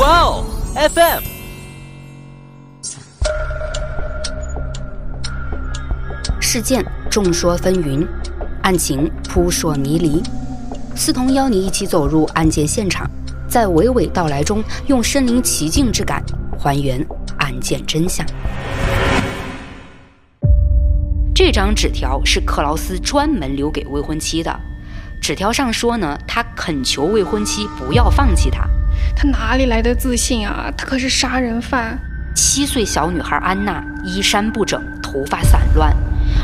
哇哦，FM。事件众说纷纭，案情扑朔迷离。思彤邀你一起走入案件现场，在娓娓道来中，用身临其境之感还原案件真相。这张纸条是克劳斯专门留给未婚妻的。纸条上说呢，他恳求未婚妻不要放弃他。他哪里来的自信啊？他可是杀人犯。七岁小女孩安娜衣衫不整，头发散乱，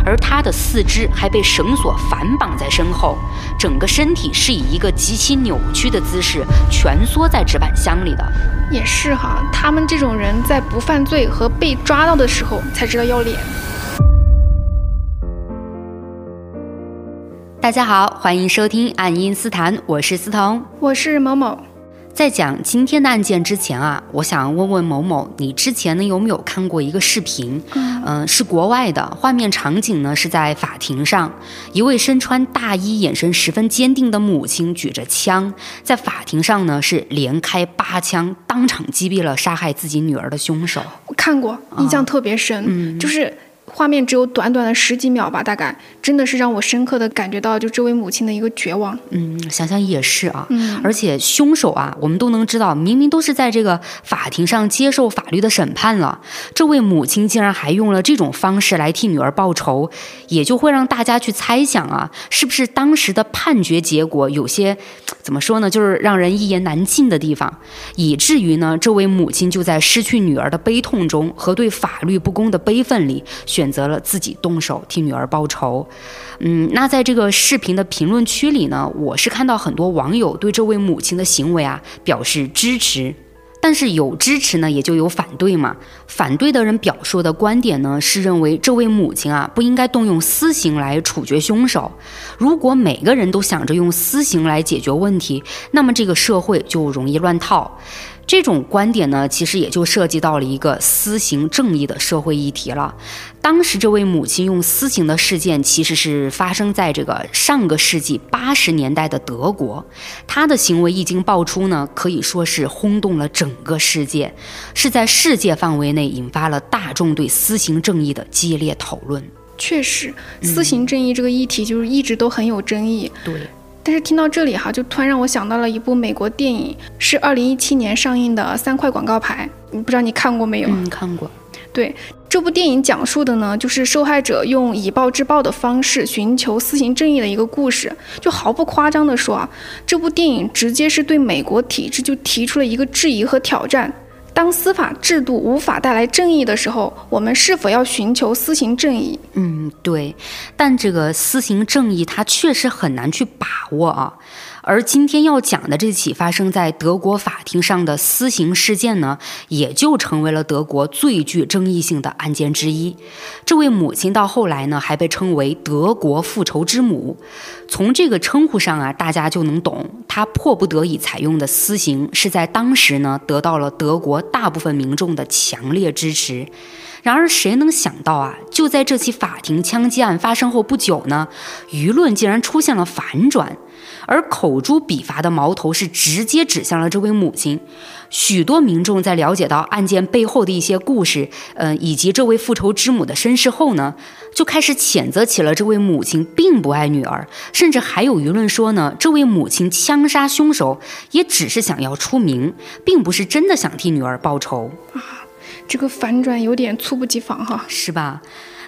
而她的四肢还被绳索反绑在身后，整个身体是以一个极其扭曲的姿势蜷缩在纸板箱里的。也是哈，他们这种人在不犯罪和被抓到的时候才知道要脸。大家好，欢迎收听《爱因斯坦》，我是思彤，我是某某。在讲今天的案件之前啊，我想问问某某，你之前呢有没有看过一个视频？嗯，是国外的，画面场景呢是在法庭上，一位身穿大衣、眼神十分坚定的母亲举着枪，在法庭上呢是连开八枪，当场击毙了杀害自己女儿的凶手。我看过，印象特别深，嗯就是。画面只有短短的十几秒吧，大概真的是让我深刻的感觉到，就这位母亲的一个绝望。嗯，想想也是啊。嗯，而且凶手啊，我们都能知道，明明都是在这个法庭上接受法律的审判了，这位母亲竟然还用了这种方式来替女儿报仇，也就会让大家去猜想啊，是不是当时的判决结果有些怎么说呢，就是让人一言难尽的地方，以至于呢，这位母亲就在失去女儿的悲痛中和对法律不公的悲愤里选。选择了自己动手替女儿报仇，嗯，那在这个视频的评论区里呢，我是看到很多网友对这位母亲的行为啊表示支持，但是有支持呢，也就有反对嘛。反对的人表述的观点呢，是认为这位母亲啊不应该动用私刑来处决凶手。如果每个人都想着用私刑来解决问题，那么这个社会就容易乱套。这种观点呢，其实也就涉及到了一个私刑正义的社会议题了。当时这位母亲用私刑的事件，其实是发生在这个上个世纪八十年代的德国。她的行为一经爆出呢，可以说是轰动了整个世界，是在世界范围内引发了大众对私刑正义的激烈讨论。确实，私刑正义这个议题就是一直都很有争议。对。但是听到这里哈，就突然让我想到了一部美国电影，是二零一七年上映的《三块广告牌》，不知道你看过没有？嗯，看过。对，这部电影讲述的呢，就是受害者用以暴制暴的方式寻求私刑正义的一个故事。就毫不夸张的说啊，这部电影直接是对美国体制就提出了一个质疑和挑战。当司法制度无法带来正义的时候，我们是否要寻求私刑正义？嗯，对。但这个私刑正义，它确实很难去把握啊。而今天要讲的这起发生在德国法庭上的私刑事件呢，也就成为了德国最具争议性的案件之一。这位母亲到后来呢，还被称为“德国复仇之母”。从这个称呼上啊，大家就能懂，她迫不得已采用的私刑是在当时呢，得到了德国大部分民众的强烈支持。然而，谁能想到啊，就在这起法庭枪击案发生后不久呢，舆论竟然出现了反转。而口诛笔伐的矛头是直接指向了这位母亲。许多民众在了解到案件背后的一些故事，呃，以及这位复仇之母的身世后呢，就开始谴责起了这位母亲并不爱女儿，甚至还有舆论说呢，这位母亲枪杀凶手也只是想要出名，并不是真的想替女儿报仇啊。这个反转有点猝不及防哈，是吧？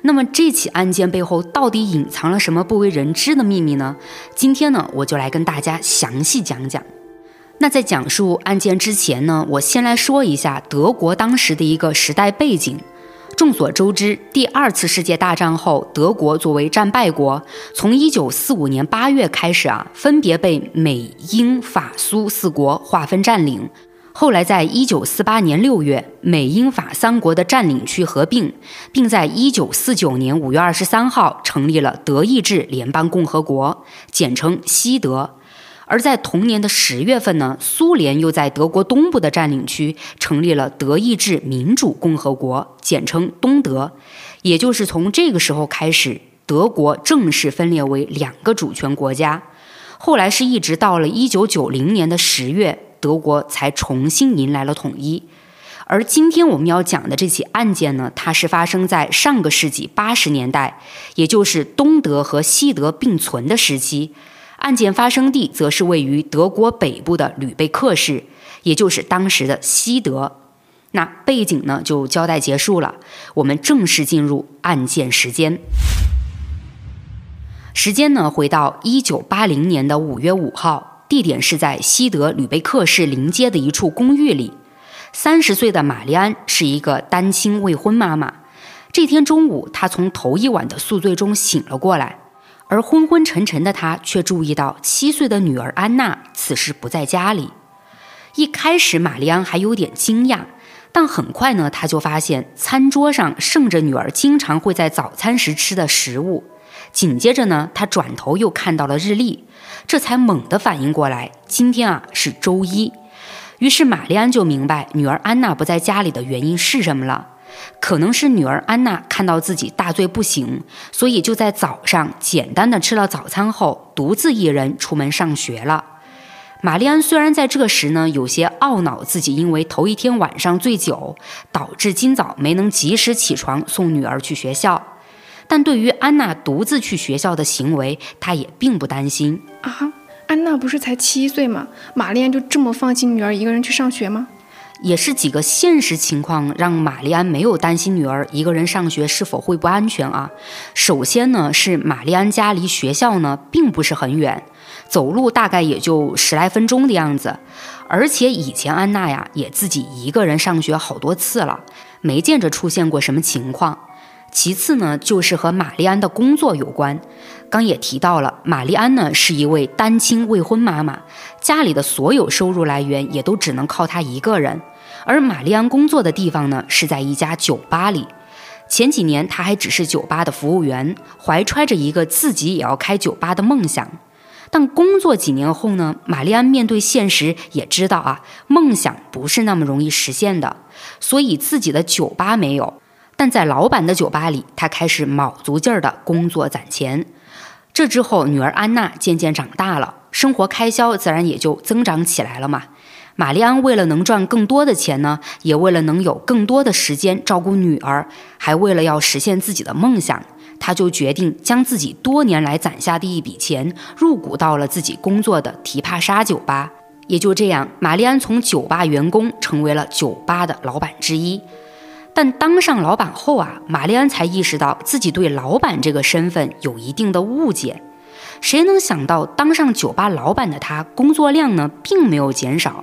那么这起案件背后到底隐藏了什么不为人知的秘密呢？今天呢，我就来跟大家详细讲讲。那在讲述案件之前呢，我先来说一下德国当时的一个时代背景。众所周知，第二次世界大战后，德国作为战败国，从1945年8月开始啊，分别被美、英、法、苏四国划分占领。后来，在一九四八年六月，美英法三国的占领区合并，并在一九四九年五月二十三号成立了德意志联邦共和国，简称西德。而在同年的十月份呢，苏联又在德国东部的占领区成立了德意志民主共和国，简称东德。也就是从这个时候开始，德国正式分裂为两个主权国家。后来是一直到了一九九零年的十月。德国才重新迎来了统一。而今天我们要讲的这起案件呢，它是发生在上个世纪八十年代，也就是东德和西德并存的时期。案件发生地则是位于德国北部的吕贝克市，也就是当时的西德。那背景呢就交代结束了，我们正式进入案件时间。时间呢回到一九八零年的五月五号，地点是在西德吕贝克市临街的一处公寓里。三十岁的玛丽安是一个单亲未婚妈妈。这天中午，她从头一晚的宿醉中醒了过来，而昏昏沉沉的她却注意到七岁的女儿安娜此时不在家里。一开始，玛丽安还有点惊讶。但很快呢，她就发现餐桌上剩着女儿经常会在早餐时吃的食物。紧接着呢，他转头又看到了日历，这才猛地反应过来，今天啊是周一。于是玛丽安就明白女儿安娜不在家里的原因是什么了，可能是女儿安娜看到自己大醉不醒，所以就在早上简单的吃了早餐后，独自一人出门上学了。玛丽安虽然在这时呢有些懊恼，自己因为头一天晚上醉酒，导致今早没能及时起床送女儿去学校，但对于安娜独自去学校的行为，她也并不担心啊。安娜不是才七岁吗？玛丽安就这么放心女儿一个人去上学吗？也是几个现实情况让玛丽安没有担心女儿一个人上学是否会不安全啊。首先呢，是玛丽安家离学校呢并不是很远。走路大概也就十来分钟的样子，而且以前安娜呀也自己一个人上学好多次了，没见着出现过什么情况。其次呢，就是和玛丽安的工作有关。刚也提到了，玛丽安呢是一位单亲未婚妈妈，家里的所有收入来源也都只能靠她一个人。而玛丽安工作的地方呢是在一家酒吧里，前几年她还只是酒吧的服务员，怀揣着一个自己也要开酒吧的梦想。但工作几年后呢，玛丽安面对现实也知道啊，梦想不是那么容易实现的，所以自己的酒吧没有，但在老板的酒吧里，他开始卯足劲儿的工作攒钱。这之后，女儿安娜渐渐长大了，生活开销自然也就增长起来了嘛。玛丽安为了能赚更多的钱呢，也为了能有更多的时间照顾女儿，还为了要实现自己的梦想。他就决定将自己多年来攒下的一笔钱入股到了自己工作的提帕莎酒吧，也就这样，玛丽安从酒吧员工成为了酒吧的老板之一。但当上老板后啊，玛丽安才意识到自己对老板这个身份有一定的误解。谁能想到，当上酒吧老板的他，工作量呢并没有减少，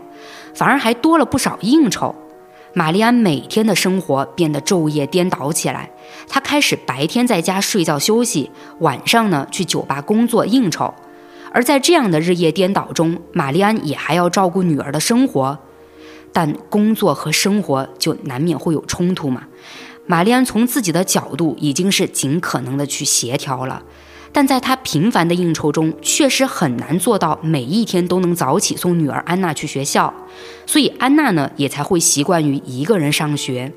反而还多了不少应酬。玛丽安每天的生活变得昼夜颠倒起来。她开始白天在家睡觉休息，晚上呢去酒吧工作应酬。而在这样的日夜颠倒中，玛丽安也还要照顾女儿的生活。但工作和生活就难免会有冲突嘛。玛丽安从自己的角度已经是尽可能的去协调了。但在她频繁的应酬中，确实很难做到每一天都能早起送女儿安娜去学校，所以安娜呢也才会习惯于一个人上学。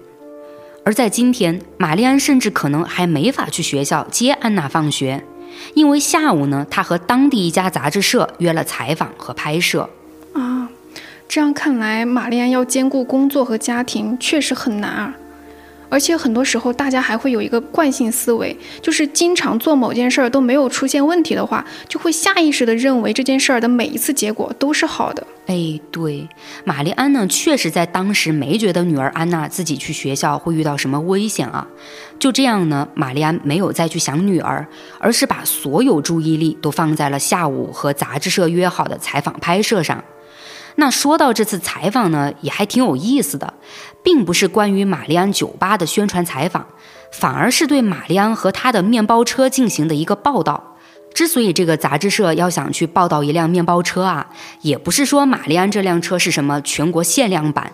而在今天，玛丽安甚至可能还没法去学校接安娜放学，因为下午呢，她和当地一家杂志社约了采访和拍摄。这样看来，玛丽安要兼顾工作和家庭确实很难啊。而且很多时候，大家还会有一个惯性思维，就是经常做某件事儿都没有出现问题的话，就会下意识地认为这件事儿的每一次结果都是好的。哎，对，玛丽安呢，确实在当时没觉得女儿安娜自己去学校会遇到什么危险啊。就这样呢，玛丽安没有再去想女儿，而是把所有注意力都放在了下午和杂志社约好的采访拍摄上。那说到这次采访呢，也还挺有意思的，并不是关于玛丽安酒吧的宣传采访，反而是对玛丽安和他的面包车进行的一个报道。之所以这个杂志社要想去报道一辆面包车啊，也不是说玛丽安这辆车是什么全国限量版，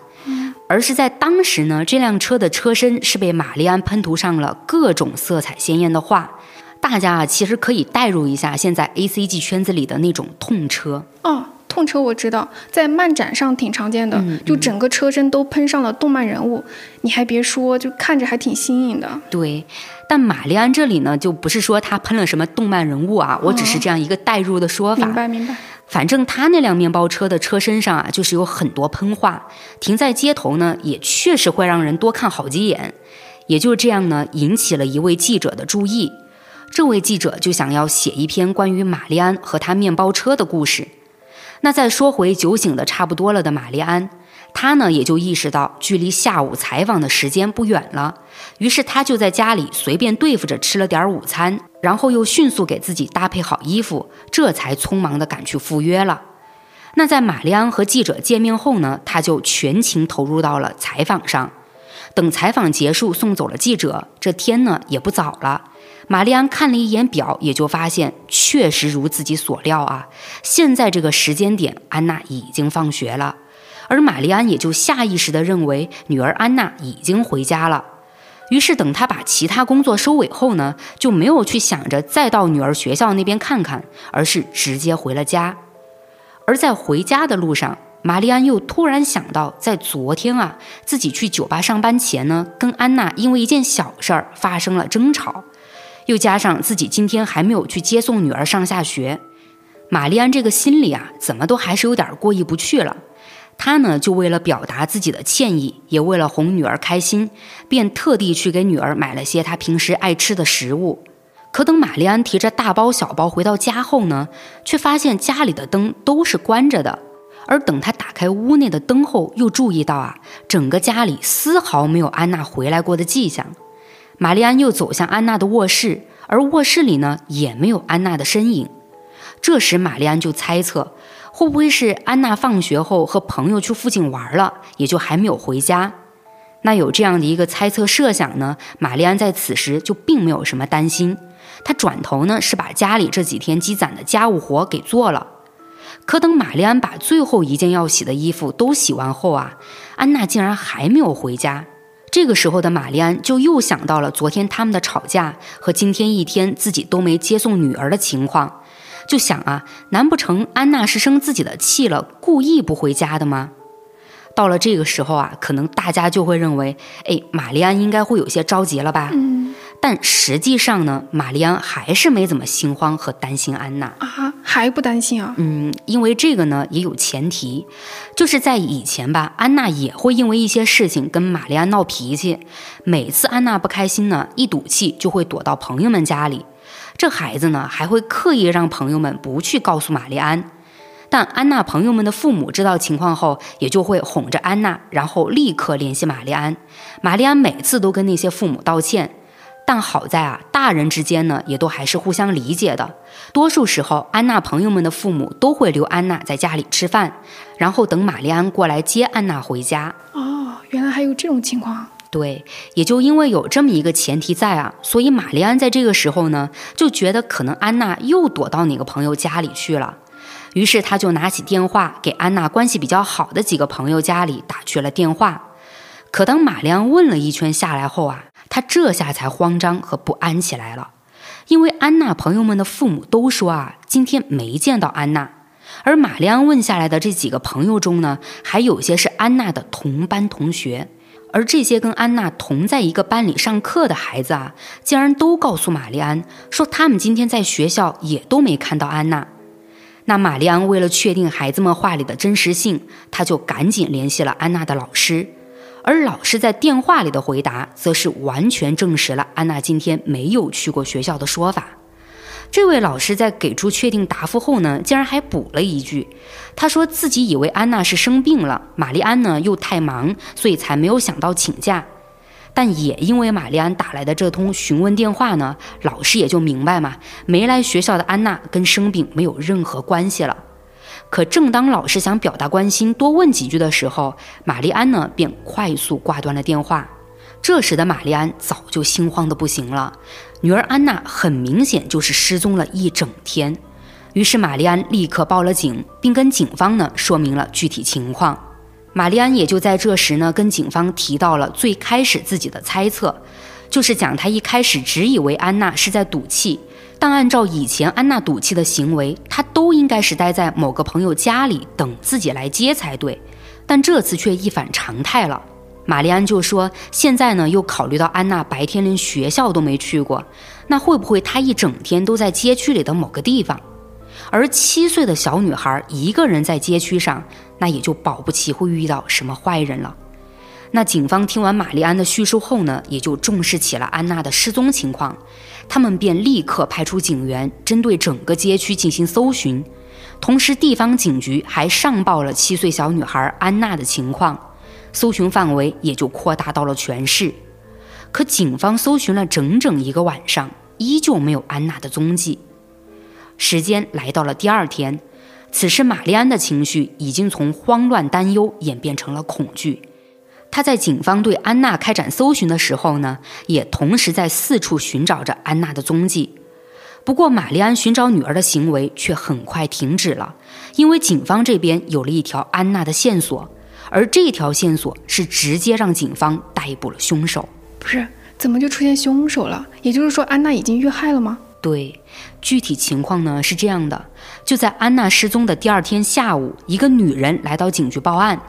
而是在当时呢，这辆车的车身是被玛丽安喷涂上了各种色彩鲜艳的画。大家啊，其实可以代入一下现在 A C G 圈子里的那种痛车哦。痛车我知道，在漫展上挺常见的，就整个车身都喷上了动漫人物。你还别说，就看着还挺新颖的。对，但玛丽安这里呢，就不是说他喷了什么动漫人物啊，我只是这样一个代入的说法。明白明白。反正他那辆面包车的车身上啊，就是有很多喷画，停在街头呢，也确实会让人多看好几眼。也就这样呢，引起了一位记者的注意。这位记者就想要写一篇关于玛丽安和他面包车的故事。那再说回酒醒的差不多了的玛丽安，她呢也就意识到距离下午采访的时间不远了，于是她就在家里随便对付着吃了点午餐，然后又迅速给自己搭配好衣服，这才匆忙的赶去赴约了。那在玛丽安和记者见面后呢，她就全情投入到了采访上。等采访结束，送走了记者，这天呢也不早了。玛丽安看了一眼表，也就发现确实如自己所料啊。现在这个时间点，安娜已经放学了，而玛丽安也就下意识地认为女儿安娜已经回家了。于是等她把其他工作收尾后呢，就没有去想着再到女儿学校那边看看，而是直接回了家。而在回家的路上。玛丽安又突然想到，在昨天啊，自己去酒吧上班前呢，跟安娜因为一件小事儿发生了争吵，又加上自己今天还没有去接送女儿上下学，玛丽安这个心里啊，怎么都还是有点过意不去了。她呢，就为了表达自己的歉意，也为了哄女儿开心，便特地去给女儿买了些她平时爱吃的食物。可等玛丽安提着大包小包回到家后呢，却发现家里的灯都是关着的。而等她打开屋内的灯后，又注意到啊，整个家里丝毫没有安娜回来过的迹象。玛丽安又走向安娜的卧室，而卧室里呢，也没有安娜的身影。这时，玛丽安就猜测，会不会是安娜放学后和朋友去附近玩了，也就还没有回家。那有这样的一个猜测设想呢，玛丽安在此时就并没有什么担心。她转头呢，是把家里这几天积攒的家务活给做了。可等玛丽安把最后一件要洗的衣服都洗完后啊，安娜竟然还没有回家。这个时候的玛丽安就又想到了昨天他们的吵架和今天一天自己都没接送女儿的情况，就想啊，难不成安娜是生自己的气了，故意不回家的吗？到了这个时候啊，可能大家就会认为，哎，玛丽安应该会有些着急了吧？但实际上呢，玛丽安还是没怎么心慌和担心安娜啊，还不担心啊？嗯，因为这个呢也有前提，就是在以前吧，安娜也会因为一些事情跟玛丽安闹脾气，每次安娜不开心呢，一赌气就会躲到朋友们家里，这孩子呢还会刻意让朋友们不去告诉玛丽安。但安娜朋友们的父母知道情况后，也就会哄着安娜，然后立刻联系玛丽安。玛丽安每次都跟那些父母道歉，但好在啊，大人之间呢，也都还是互相理解的。多数时候，安娜朋友们的父母都会留安娜在家里吃饭，然后等玛丽安过来接安娜回家。哦，原来还有这种情况。对，也就因为有这么一个前提在啊，所以玛丽安在这个时候呢，就觉得可能安娜又躲到哪个朋友家里去了。于是他就拿起电话，给安娜关系比较好的几个朋友家里打去了电话。可当玛丽安问了一圈下来后啊，他这下才慌张和不安起来了，因为安娜朋友们的父母都说啊，今天没见到安娜。而玛丽安问下来的这几个朋友中呢，还有些是安娜的同班同学，而这些跟安娜同在一个班里上课的孩子啊，竟然都告诉玛丽安说，他们今天在学校也都没看到安娜。那玛丽安为了确定孩子们话里的真实性，他就赶紧联系了安娜的老师，而老师在电话里的回答，则是完全证实了安娜今天没有去过学校的说法。这位老师在给出确定答复后呢，竟然还补了一句，他说自己以为安娜是生病了，玛丽安呢又太忙，所以才没有想到请假。但也因为玛丽安打来的这通询问电话呢，老师也就明白嘛，没来学校的安娜跟生病没有任何关系了。可正当老师想表达关心，多问几句的时候，玛丽安呢便快速挂断了电话。这时的玛丽安早就心慌的不行了，女儿安娜很明显就是失踪了一整天。于是玛丽安立刻报了警，并跟警方呢说明了具体情况。玛丽安也就在这时呢，跟警方提到了最开始自己的猜测，就是讲她一开始只以为安娜是在赌气，但按照以前安娜赌气的行为，她都应该是待在某个朋友家里等自己来接才对，但这次却一反常态了。玛丽安就说，现在呢又考虑到安娜白天连学校都没去过，那会不会她一整天都在街区里的某个地方？而七岁的小女孩一个人在街区上，那也就保不齐会遇到什么坏人了。那警方听完玛丽安的叙述后呢，也就重视起了安娜的失踪情况，他们便立刻派出警员，针对整个街区进行搜寻，同时地方警局还上报了七岁小女孩安娜的情况，搜寻范围也就扩大到了全市。可警方搜寻了整整一个晚上，依旧没有安娜的踪迹。时间来到了第二天，此时玛丽安的情绪已经从慌乱担忧演变成了恐惧。他在警方对安娜开展搜寻的时候呢，也同时在四处寻找着安娜的踪迹。不过，玛丽安寻找女儿的行为却很快停止了，因为警方这边有了一条安娜的线索，而这条线索是直接让警方逮捕了凶手。不是，怎么就出现凶手了？也就是说，安娜已经遇害了吗？对，具体情况呢是这样的：就在安娜失踪的第二天下午，一个女人来到警局报案。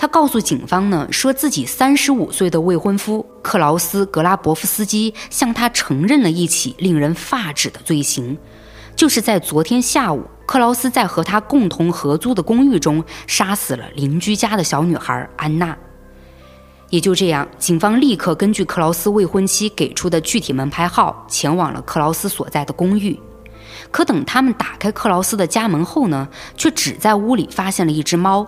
他告诉警方呢，说自己三十五岁的未婚夫克劳斯·格拉伯夫斯基向他承认了一起令人发指的罪行，就是在昨天下午，克劳斯在和他共同合租的公寓中杀死了邻居家的小女孩安娜。也就这样，警方立刻根据克劳斯未婚妻给出的具体门牌号，前往了克劳斯所在的公寓。可等他们打开克劳斯的家门后呢，却只在屋里发现了一只猫。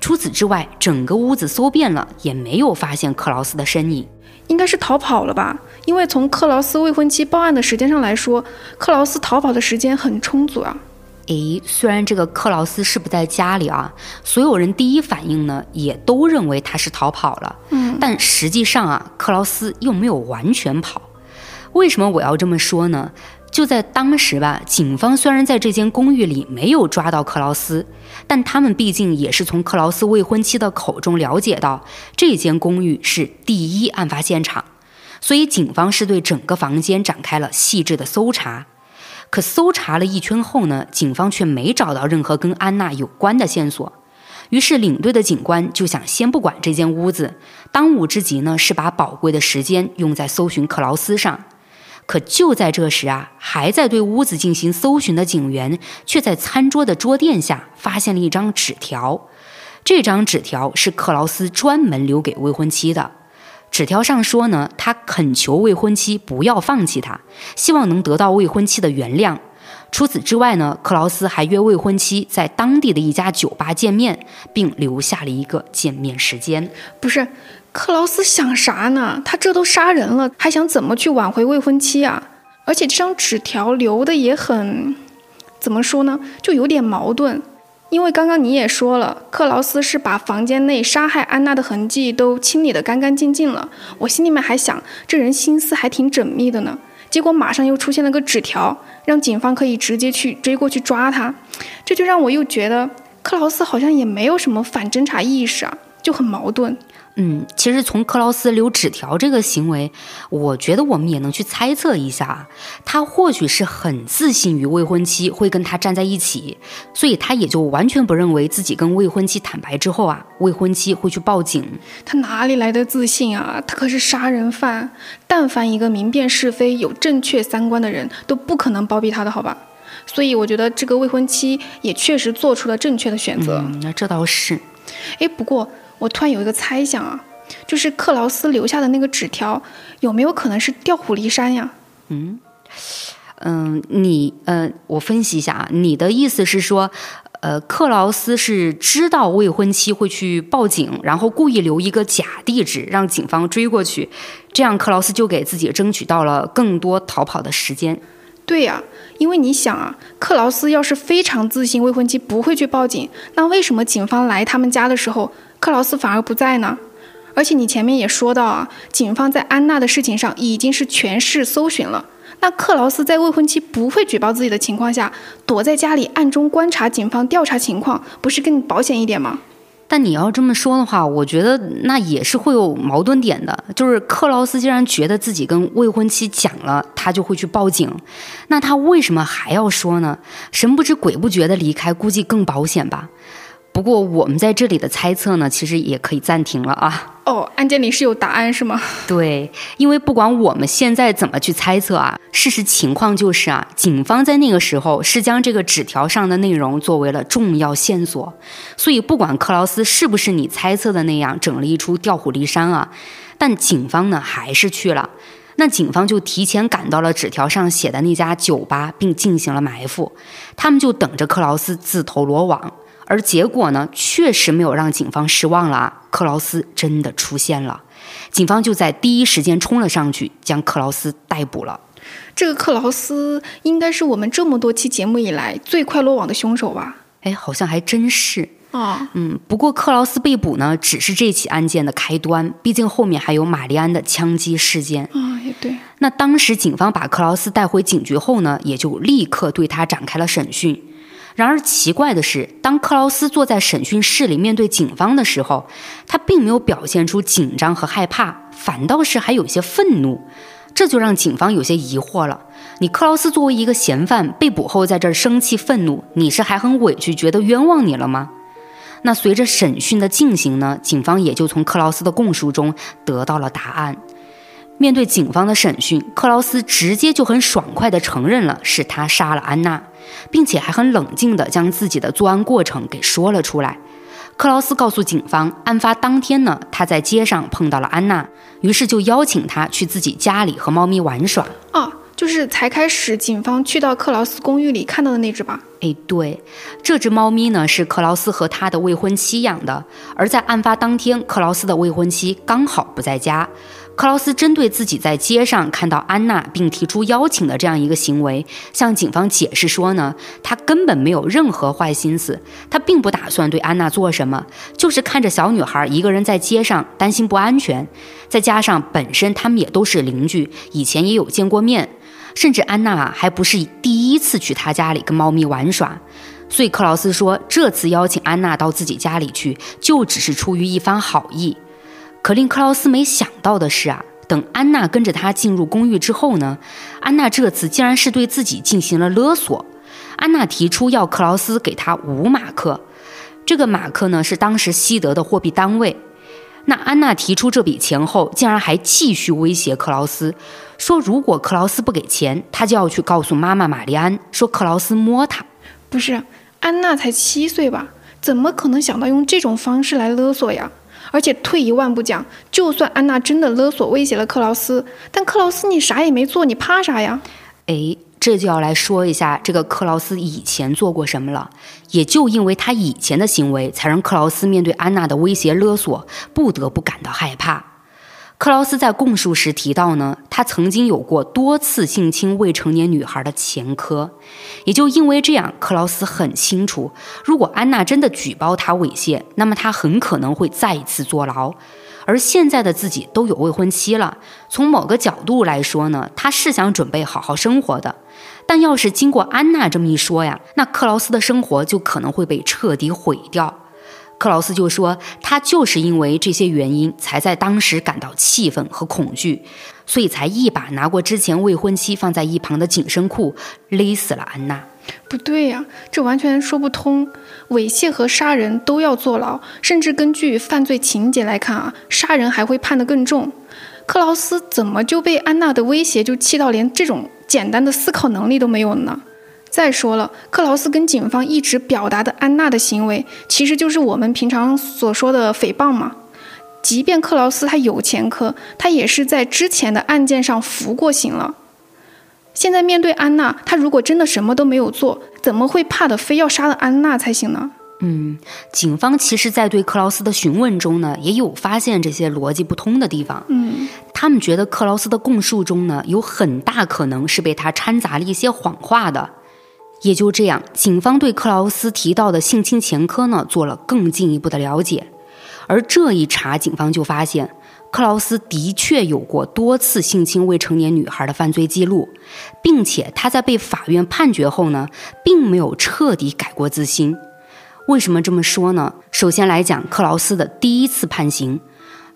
除此之外，整个屋子搜遍了，也没有发现克劳斯的身影，应该是逃跑了吧？因为从克劳斯未婚妻报案的时间上来说，克劳斯逃跑的时间很充足啊。诶，虽然这个克劳斯是不在家里啊，所有人第一反应呢，也都认为他是逃跑了。嗯，但实际上啊，克劳斯又没有完全跑。为什么我要这么说呢？就在当时吧，警方虽然在这间公寓里没有抓到克劳斯，但他们毕竟也是从克劳斯未婚妻的口中了解到这间公寓是第一案发现场，所以警方是对整个房间展开了细致的搜查。可搜查了一圈后呢，警方却没找到任何跟安娜有关的线索。于是领队的警官就想先不管这间屋子，当务之急呢是把宝贵的时间用在搜寻克劳斯上。可就在这时啊，还在对屋子进行搜寻的警员，却在餐桌的桌垫下发现了一张纸条。这张纸条是克劳斯专门留给未婚妻的。纸条上说呢，他恳求未婚妻不要放弃他，希望能得到未婚妻的原谅。除此之外呢，克劳斯还约未婚妻在当地的一家酒吧见面，并留下了一个见面时间。不是。克劳斯想啥呢？他这都杀人了，还想怎么去挽回未婚妻啊？而且这张纸条留的也很，怎么说呢？就有点矛盾。因为刚刚你也说了，克劳斯是把房间内杀害安娜的痕迹都清理得干干净净了。我心里面还想，这人心思还挺缜密的呢。结果马上又出现了个纸条，让警方可以直接去追过去抓他。这就让我又觉得克劳斯好像也没有什么反侦查意识啊，就很矛盾。嗯，其实从克劳斯留纸条这个行为，我觉得我们也能去猜测一下，他或许是很自信于未婚妻会跟他站在一起，所以他也就完全不认为自己跟未婚妻坦白之后啊，未婚妻会去报警。他哪里来的自信啊？他可是杀人犯，但凡一个明辨是非、有正确三观的人，都不可能包庇他的，好吧？所以我觉得这个未婚妻也确实做出了正确的选择。那这倒是。哎，不过。我突然有一个猜想啊，就是克劳斯留下的那个纸条，有没有可能是调虎离山呀？嗯嗯，你呃，我分析一下啊，你的意思是说，呃，克劳斯是知道未婚妻会去报警，然后故意留一个假地址让警方追过去，这样克劳斯就给自己争取到了更多逃跑的时间。对呀，因为你想啊，克劳斯要是非常自信未婚妻不会去报警，那为什么警方来他们家的时候？克劳斯反而不在呢，而且你前面也说到啊，警方在安娜的事情上已经是全市搜寻了。那克劳斯在未婚妻不会举报自己的情况下，躲在家里暗中观察警方调查情况，不是更保险一点吗？但你要这么说的话，我觉得那也是会有矛盾点的。就是克劳斯既然觉得自己跟未婚妻讲了，他就会去报警，那他为什么还要说呢？神不知鬼不觉的离开，估计更保险吧。不过我们在这里的猜测呢，其实也可以暂停了啊。哦，案件里是有答案是吗？对，因为不管我们现在怎么去猜测啊，事实情况就是啊，警方在那个时候是将这个纸条上的内容作为了重要线索，所以不管克劳斯是不是你猜测的那样整了一出调虎离山啊，但警方呢还是去了。那警方就提前赶到了纸条上写的那家酒吧，并进行了埋伏。他们就等着克劳斯自投罗网，而结果呢，确实没有让警方失望了啊！克劳斯真的出现了，警方就在第一时间冲了上去，将克劳斯逮捕了。这个克劳斯应该是我们这么多期节目以来最快落网的凶手吧？哎，好像还真是。啊，嗯，不过克劳斯被捕呢，只是这起案件的开端，毕竟后面还有玛丽安的枪击事件。啊，也对。那当时警方把克劳斯带回警局后呢，也就立刻对他展开了审讯。然而奇怪的是，当克劳斯坐在审讯室里面对警方的时候，他并没有表现出紧张和害怕，反倒是还有些愤怒，这就让警方有些疑惑了。你克劳斯作为一个嫌犯被捕后在这儿生气愤怒，你是还很委屈，觉得冤枉你了吗？那随着审讯的进行呢，警方也就从克劳斯的供述中得到了答案。面对警方的审讯，克劳斯直接就很爽快地承认了是他杀了安娜，并且还很冷静地将自己的作案过程给说了出来。克劳斯告诉警方，案发当天呢，他在街上碰到了安娜，于是就邀请她去自己家里和猫咪玩耍。哦。就是才开始，警方去到克劳斯公寓里看到的那只吧？哎，对，这只猫咪呢是克劳斯和他的未婚妻养的，而在案发当天，克劳斯的未婚妻刚好不在家。克劳斯针对自己在街上看到安娜并提出邀请的这样一个行为，向警方解释说呢，他根本没有任何坏心思，他并不打算对安娜做什么，就是看着小女孩一个人在街上，担心不安全。再加上本身他们也都是邻居，以前也有见过面。甚至安娜啊，还不是第一次去他家里跟猫咪玩耍，所以克劳斯说，这次邀请安娜到自己家里去，就只是出于一番好意。可令克劳斯没想到的是啊，等安娜跟着他进入公寓之后呢，安娜这次竟然是对自己进行了勒索。安娜提出要克劳斯给她五马克，这个马克呢是当时西德的货币单位。那安娜提出这笔钱后，竟然还继续威胁克劳斯，说如果克劳斯不给钱，他就要去告诉妈妈玛丽安，说克劳斯摸她。不是，安娜才七岁吧？怎么可能想到用这种方式来勒索呀？而且退一万步讲，就算安娜真的勒索威胁了克劳斯，但克劳斯你啥也没做，你怕啥呀？哎。这就要来说一下这个克劳斯以前做过什么了。也就因为他以前的行为，才让克劳斯面对安娜的威胁勒索，不得不感到害怕。克劳斯在供述时提到呢，他曾经有过多次性侵未成年女孩的前科。也就因为这样，克劳斯很清楚，如果安娜真的举报他猥亵，那么他很可能会再一次坐牢。而现在的自己都有未婚妻了，从某个角度来说呢，他是想准备好好生活的。但要是经过安娜这么一说呀，那克劳斯的生活就可能会被彻底毁掉。克劳斯就说，他就是因为这些原因，才在当时感到气愤和恐惧，所以才一把拿过之前未婚妻放在一旁的紧身裤，勒死了安娜。不对呀，这完全说不通。猥亵和杀人都要坐牢，甚至根据犯罪情节来看啊，杀人还会判得更重。克劳斯怎么就被安娜的威胁就气到连这种简单的思考能力都没有呢？再说了，克劳斯跟警方一直表达的安娜的行为，其实就是我们平常所说的诽谤嘛。即便克劳斯他有前科，他也是在之前的案件上服过刑了。现在面对安娜，他如果真的什么都没有做，怎么会怕的非要杀了安娜才行呢？嗯，警方其实，在对克劳斯的询问中呢，也有发现这些逻辑不通的地方。嗯，他们觉得克劳斯的供述中呢，有很大可能是被他掺杂了一些谎话的。也就这样，警方对克劳斯提到的性侵前科呢，做了更进一步的了解。而这一查，警方就发现。克劳斯的确有过多次性侵未成年女孩的犯罪记录，并且他在被法院判决后呢，并没有彻底改过自新。为什么这么说呢？首先来讲，克劳斯的第一次判刑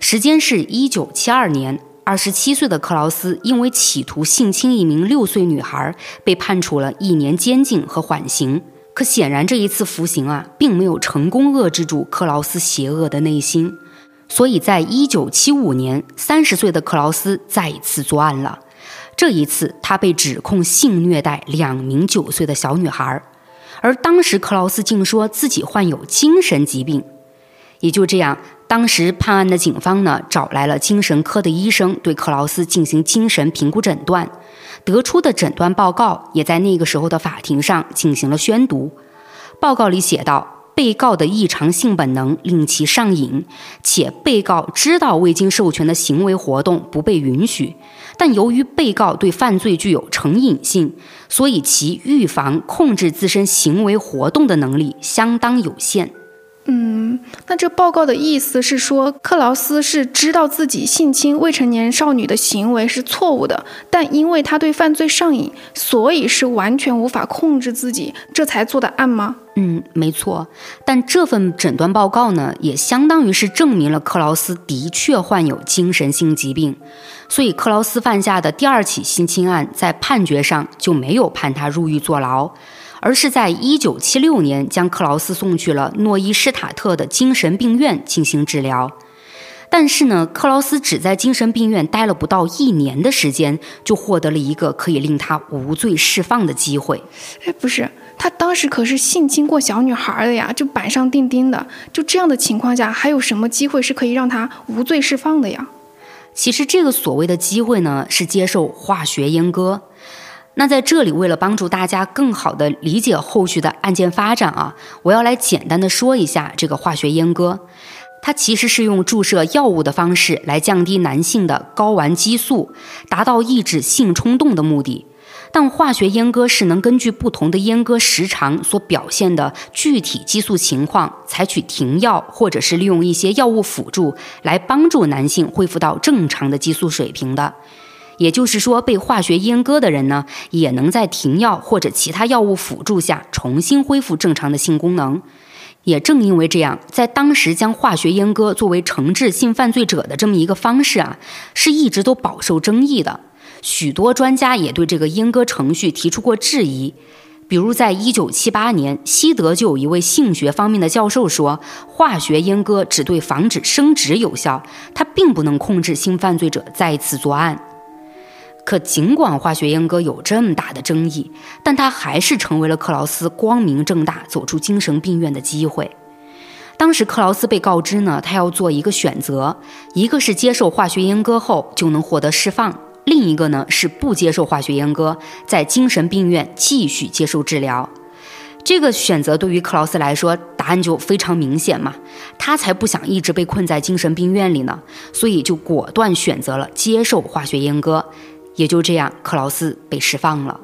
时间是一九七二年，二十七岁的克劳斯因为企图性侵一名六岁女孩，被判处了一年监禁和缓刑。可显然这一次服刑啊，并没有成功遏制住克劳斯邪恶的内心，所以在一九七五年，三十岁的克劳斯再一次作案了。这一次，他被指控性虐待两名九岁的小女孩，而当时克劳斯竟说自己患有精神疾病。也就这样，当时判案的警方呢，找来了精神科的医生，对克劳斯进行精神评估诊断，得出的诊断报告也在那个时候的法庭上进行了宣读。报告里写道，被告的异常性本能令其上瘾，且被告知道未经授权的行为活动不被允许，但由于被告对犯罪具有成瘾性，所以其预防控制自身行为活动的能力相当有限。嗯，那这报告的意思是说，克劳斯是知道自己性侵未成年少女的行为是错误的，但因为他对犯罪上瘾，所以是完全无法控制自己，这才做的案吗？嗯，没错。但这份诊断报告呢，也相当于是证明了克劳斯的确患有精神性疾病，所以克劳斯犯下的第二起性侵案在判决上就没有判他入狱坐牢。而是在一九七六年将克劳斯送去了诺伊施塔特的精神病院进行治疗，但是呢，克劳斯只在精神病院待了不到一年的时间，就获得了一个可以令他无罪释放的机会。哎，不是，他当时可是性侵过小女孩的呀，就板上钉钉的。就这样的情况下，还有什么机会是可以让他无罪释放的呀？其实这个所谓的机会呢，是接受化学阉割。那在这里，为了帮助大家更好地理解后续的案件发展啊，我要来简单的说一下这个化学阉割。它其实是用注射药物的方式来降低男性的睾丸激素，达到抑制性冲动的目的。但化学阉割是能根据不同的阉割时长所表现的具体激素情况，采取停药或者是利用一些药物辅助来帮助男性恢复到正常的激素水平的。也就是说，被化学阉割的人呢，也能在停药或者其他药物辅助下重新恢复正常的性功能。也正因为这样，在当时将化学阉割作为惩治性犯罪者的这么一个方式啊，是一直都饱受争议的。许多专家也对这个阉割程序提出过质疑。比如，在一九七八年，西德就有一位性学方面的教授说，化学阉割只对防止生殖有效，它并不能控制性犯罪者再次作案。可尽管化学阉割有这么大的争议，但它还是成为了克劳斯光明正大走出精神病院的机会。当时克劳斯被告知呢，他要做一个选择，一个是接受化学阉割后就能获得释放，另一个呢是不接受化学阉割，在精神病院继续接受治疗。这个选择对于克劳斯来说，答案就非常明显嘛，他才不想一直被困在精神病院里呢，所以就果断选择了接受化学阉割。也就这样，克劳斯被释放了，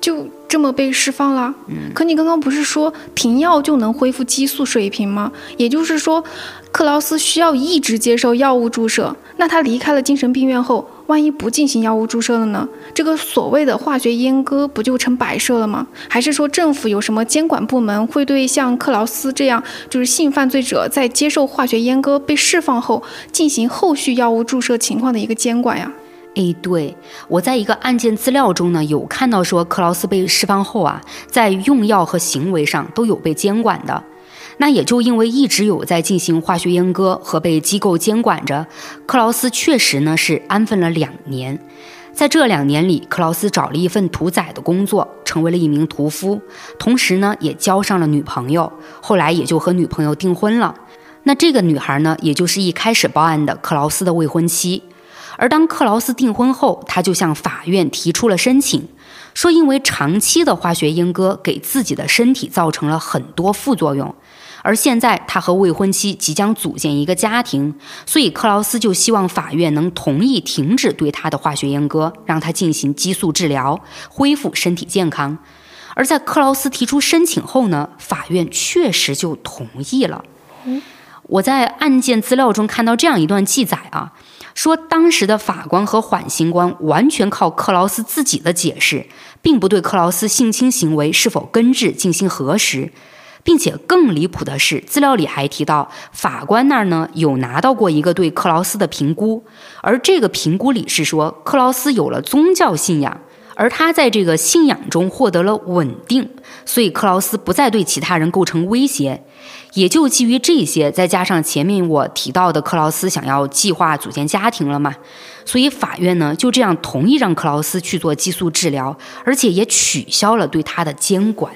就这么被释放了。嗯，可你刚刚不是说停药就能恢复激素水平吗？也就是说，克劳斯需要一直接受药物注射。那他离开了精神病院后，万一不进行药物注射了呢？这个所谓的化学阉割不就成摆设了吗？还是说政府有什么监管部门会对像克劳斯这样就是性犯罪者在接受化学阉割被释放后进行后续药物注射情况的一个监管呀？哎，对我在一个案件资料中呢，有看到说克劳斯被释放后啊，在用药和行为上都有被监管的。那也就因为一直有在进行化学阉割和被机构监管着，克劳斯确实呢是安分了两年。在这两年里，克劳斯找了一份屠宰的工作，成为了一名屠夫，同时呢也交上了女朋友，后来也就和女朋友订婚了。那这个女孩呢，也就是一开始报案的克劳斯的未婚妻。而当克劳斯订婚后，他就向法院提出了申请，说因为长期的化学阉割给自己的身体造成了很多副作用，而现在他和未婚妻即将组建一个家庭，所以克劳斯就希望法院能同意停止对他的化学阉割，让他进行激素治疗，恢复身体健康。而在克劳斯提出申请后呢，法院确实就同意了。我在案件资料中看到这样一段记载啊。说当时的法官和缓刑官完全靠克劳斯自己的解释，并不对克劳斯性侵行为是否根治进行核实，并且更离谱的是，资料里还提到法官那儿呢有拿到过一个对克劳斯的评估，而这个评估里是说克劳斯有了宗教信仰，而他在这个信仰中获得了稳定，所以克劳斯不再对其他人构成威胁。也就基于这些，再加上前面我提到的克劳斯想要计划组建家庭了嘛，所以法院呢就这样同意让克劳斯去做激素治疗，而且也取消了对他的监管。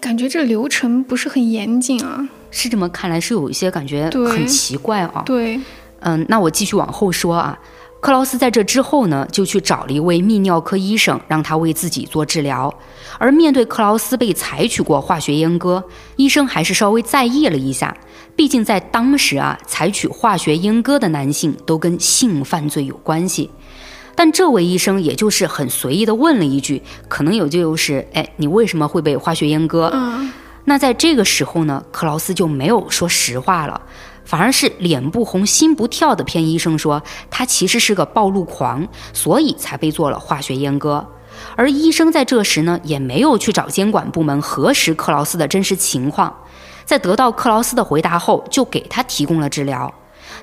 感觉这流程不是很严谨啊。是这么看来，是有一些感觉很奇怪啊。对，嗯，那我继续往后说啊。克劳斯在这之后呢，就去找了一位泌尿科医生，让他为自己做治疗。而面对克劳斯被采取过化学阉割，医生还是稍微在意了一下。毕竟在当时啊，采取化学阉割的男性都跟性犯罪有关系。但这位医生也就是很随意的问了一句，可能有就是，哎，你为什么会被化学阉割？嗯。那在这个时候呢，克劳斯就没有说实话了，反而是脸不红心不跳的骗医生说他其实是个暴露狂，所以才被做了化学阉割。而医生在这时呢，也没有去找监管部门核实克劳斯的真实情况，在得到克劳斯的回答后，就给他提供了治疗。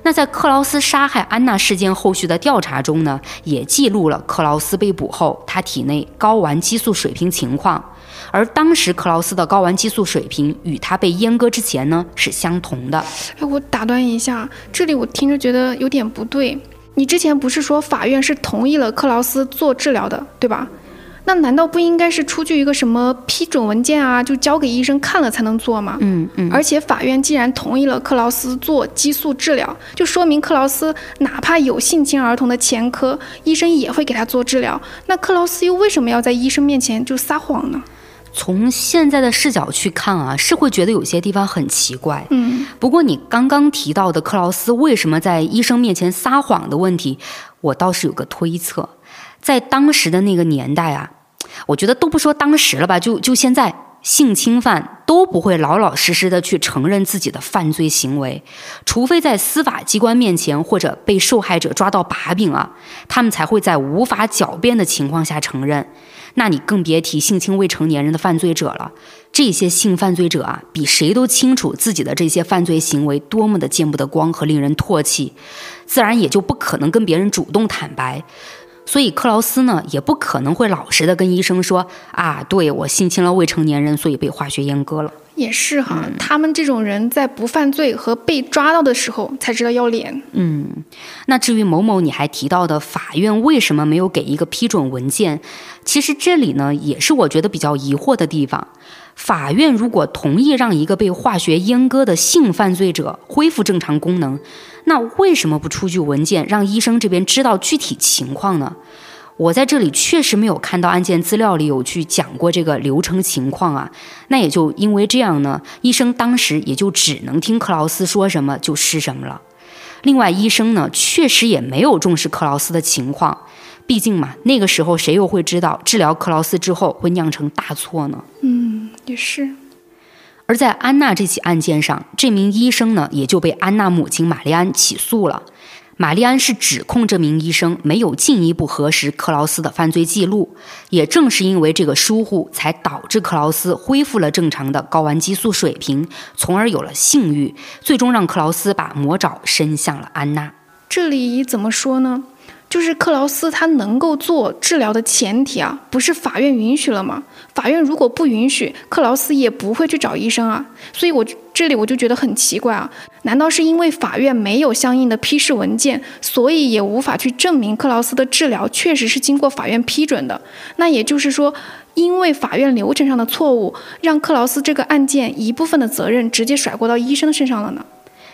那在克劳斯杀害安娜事件后续的调查中呢，也记录了克劳斯被捕后他体内睾丸激素水平情况。而当时克劳斯的睾丸激素水平与他被阉割之前呢是相同的。哎，我打断一下，这里我听着觉得有点不对。你之前不是说法院是同意了克劳斯做治疗的，对吧？那难道不应该是出具一个什么批准文件啊，就交给医生看了才能做吗？嗯嗯。而且法院既然同意了克劳斯做激素治疗，就说明克劳斯哪怕有性侵儿童的前科，医生也会给他做治疗。那克劳斯又为什么要在医生面前就撒谎呢？从现在的视角去看啊，是会觉得有些地方很奇怪。嗯，不过你刚刚提到的克劳斯为什么在医生面前撒谎的问题，我倒是有个推测，在当时的那个年代啊，我觉得都不说当时了吧，就就现在，性侵犯都不会老老实实的去承认自己的犯罪行为，除非在司法机关面前或者被受害者抓到把柄啊，他们才会在无法狡辩的情况下承认。那你更别提性侵未成年人的犯罪者了。这些性犯罪者啊，比谁都清楚自己的这些犯罪行为多么的见不得光和令人唾弃，自然也就不可能跟别人主动坦白。所以克劳斯呢，也不可能会老实的跟医生说啊，对我性侵了未成年人，所以被化学阉割了。也是哈，他们这种人在不犯罪和被抓到的时候才知道要脸。嗯，那至于某某，你还提到的法院为什么没有给一个批准文件？其实这里呢，也是我觉得比较疑惑的地方。法院如果同意让一个被化学阉割的性犯罪者恢复正常功能，那为什么不出具文件让医生这边知道具体情况呢？我在这里确实没有看到案件资料里有去讲过这个流程情况啊，那也就因为这样呢，医生当时也就只能听克劳斯说什么就是什么了。另外，医生呢确实也没有重视克劳斯的情况，毕竟嘛，那个时候谁又会知道治疗克劳斯之后会酿成大错呢？嗯，也是。而在安娜这起案件上，这名医生呢也就被安娜母亲玛丽安起诉了。玛丽安是指控这名医生没有进一步核实克劳斯的犯罪记录，也正是因为这个疏忽，才导致克劳斯恢复了正常的睾丸激素水平，从而有了性欲，最终让克劳斯把魔爪伸向了安娜。这里怎么说呢？就是克劳斯他能够做治疗的前提啊，不是法院允许了吗？法院如果不允许，克劳斯也不会去找医生啊。所以，我这里我就觉得很奇怪啊，难道是因为法院没有相应的批示文件，所以也无法去证明克劳斯的治疗确实是经过法院批准的？那也就是说，因为法院流程上的错误，让克劳斯这个案件一部分的责任直接甩锅到医生身上了呢？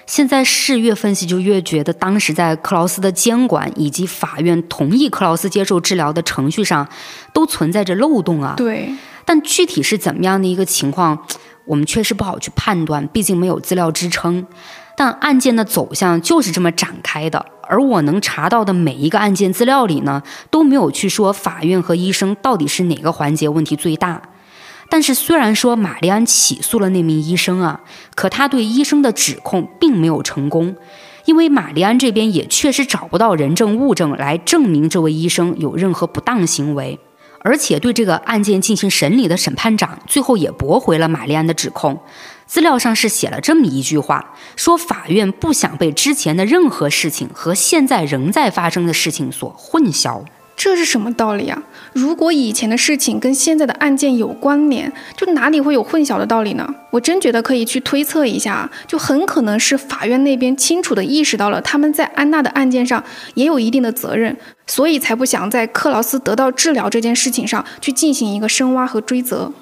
现在是越分析就越觉得，当时在克劳斯的监管以及法院同意克劳斯接受治疗的程序上，都存在着漏洞啊。对，但具体是怎么样的一个情况，我们确实不好去判断，毕竟没有资料支撑。但案件的走向就是这么展开的，而我能查到的每一个案件资料里呢，都没有去说法院和医生到底是哪个环节问题最大。但是，虽然说玛丽安起诉了那名医生啊，可他对医生的指控并没有成功，因为玛丽安这边也确实找不到人证物证来证明这位医生有任何不当行为，而且对这个案件进行审理的审判长最后也驳回了玛丽安的指控。资料上是写了这么一句话，说法院不想被之前的任何事情和现在仍在发生的事情所混淆。这是什么道理啊？如果以前的事情跟现在的案件有关联，就哪里会有混淆的道理呢？我真觉得可以去推测一下，就很可能是法院那边清楚的意识到了他们在安娜的案件上也有一定的责任，所以才不想在克劳斯得到治疗这件事情上去进行一个深挖和追责。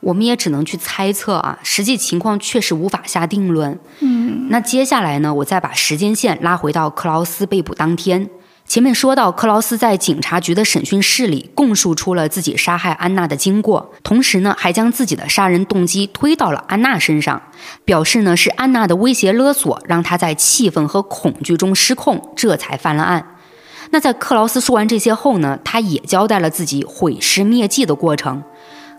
我们也只能去猜测啊，实际情况确实无法下定论。嗯，那接下来呢，我再把时间线拉回到克劳斯被捕当天。前面说到，克劳斯在警察局的审讯室里供述出了自己杀害安娜的经过，同时呢，还将自己的杀人动机推到了安娜身上，表示呢是安娜的威胁勒索让他在气愤和恐惧中失控，这才犯了案。那在克劳斯说完这些后呢，他也交代了自己毁尸灭迹的过程。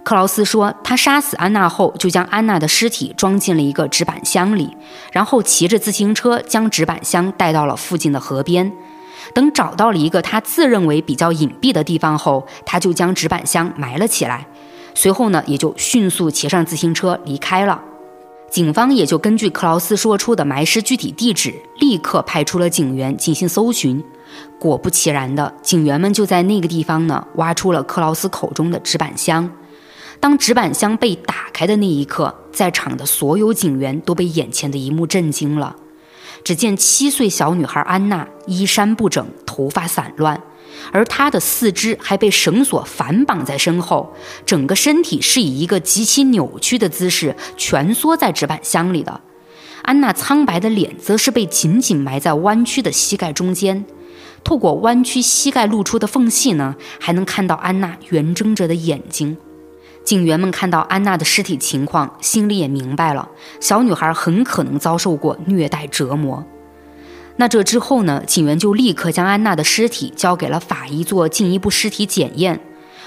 克劳斯说，他杀死安娜后，就将安娜的尸体装进了一个纸板箱里，然后骑着自行车将纸板箱带到了附近的河边。等找到了一个他自认为比较隐蔽的地方后，他就将纸板箱埋了起来。随后呢，也就迅速骑上自行车离开了。警方也就根据克劳斯说出的埋尸具体地址，立刻派出了警员进行搜寻。果不其然的，警员们就在那个地方呢，挖出了克劳斯口中的纸板箱。当纸板箱被打开的那一刻，在场的所有警员都被眼前的一幕震惊了。只见七岁小女孩安娜衣衫不整，头发散乱，而她的四肢还被绳索反绑在身后，整个身体是以一个极其扭曲的姿势蜷缩在纸板箱里的。安娜苍白的脸则是被紧紧埋在弯曲的膝盖中间，透过弯曲膝盖露出的缝隙呢，还能看到安娜圆睁着的眼睛。警员们看到安娜的尸体情况，心里也明白了，小女孩很可能遭受过虐待折磨。那这之后呢？警员就立刻将安娜的尸体交给了法医做进一步尸体检验，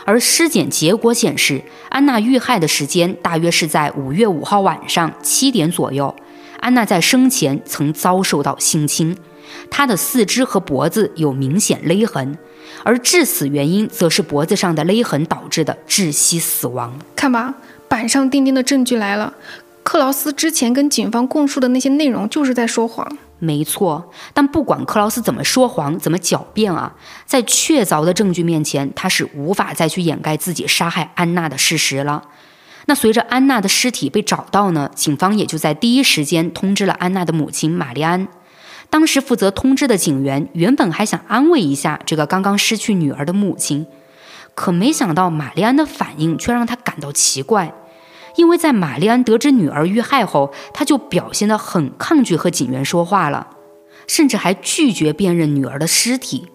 而尸检结果显示，安娜遇害的时间大约是在五月五号晚上七点左右。安娜在生前曾遭受到性侵，她的四肢和脖子有明显勒痕。而致死原因则是脖子上的勒痕导致的窒息死亡。看吧，板上钉钉的证据来了。克劳斯之前跟警方供述的那些内容就是在说谎。没错，但不管克劳斯怎么说谎、怎么狡辩啊，在确凿的证据面前，他是无法再去掩盖自己杀害安娜的事实了。那随着安娜的尸体被找到呢，警方也就在第一时间通知了安娜的母亲玛丽安。当时负责通知的警员原本还想安慰一下这个刚刚失去女儿的母亲，可没想到玛丽安的反应却让他感到奇怪，因为在玛丽安得知女儿遇害后，他就表现得很抗拒和警员说话了，甚至还拒绝辨认女儿的尸体。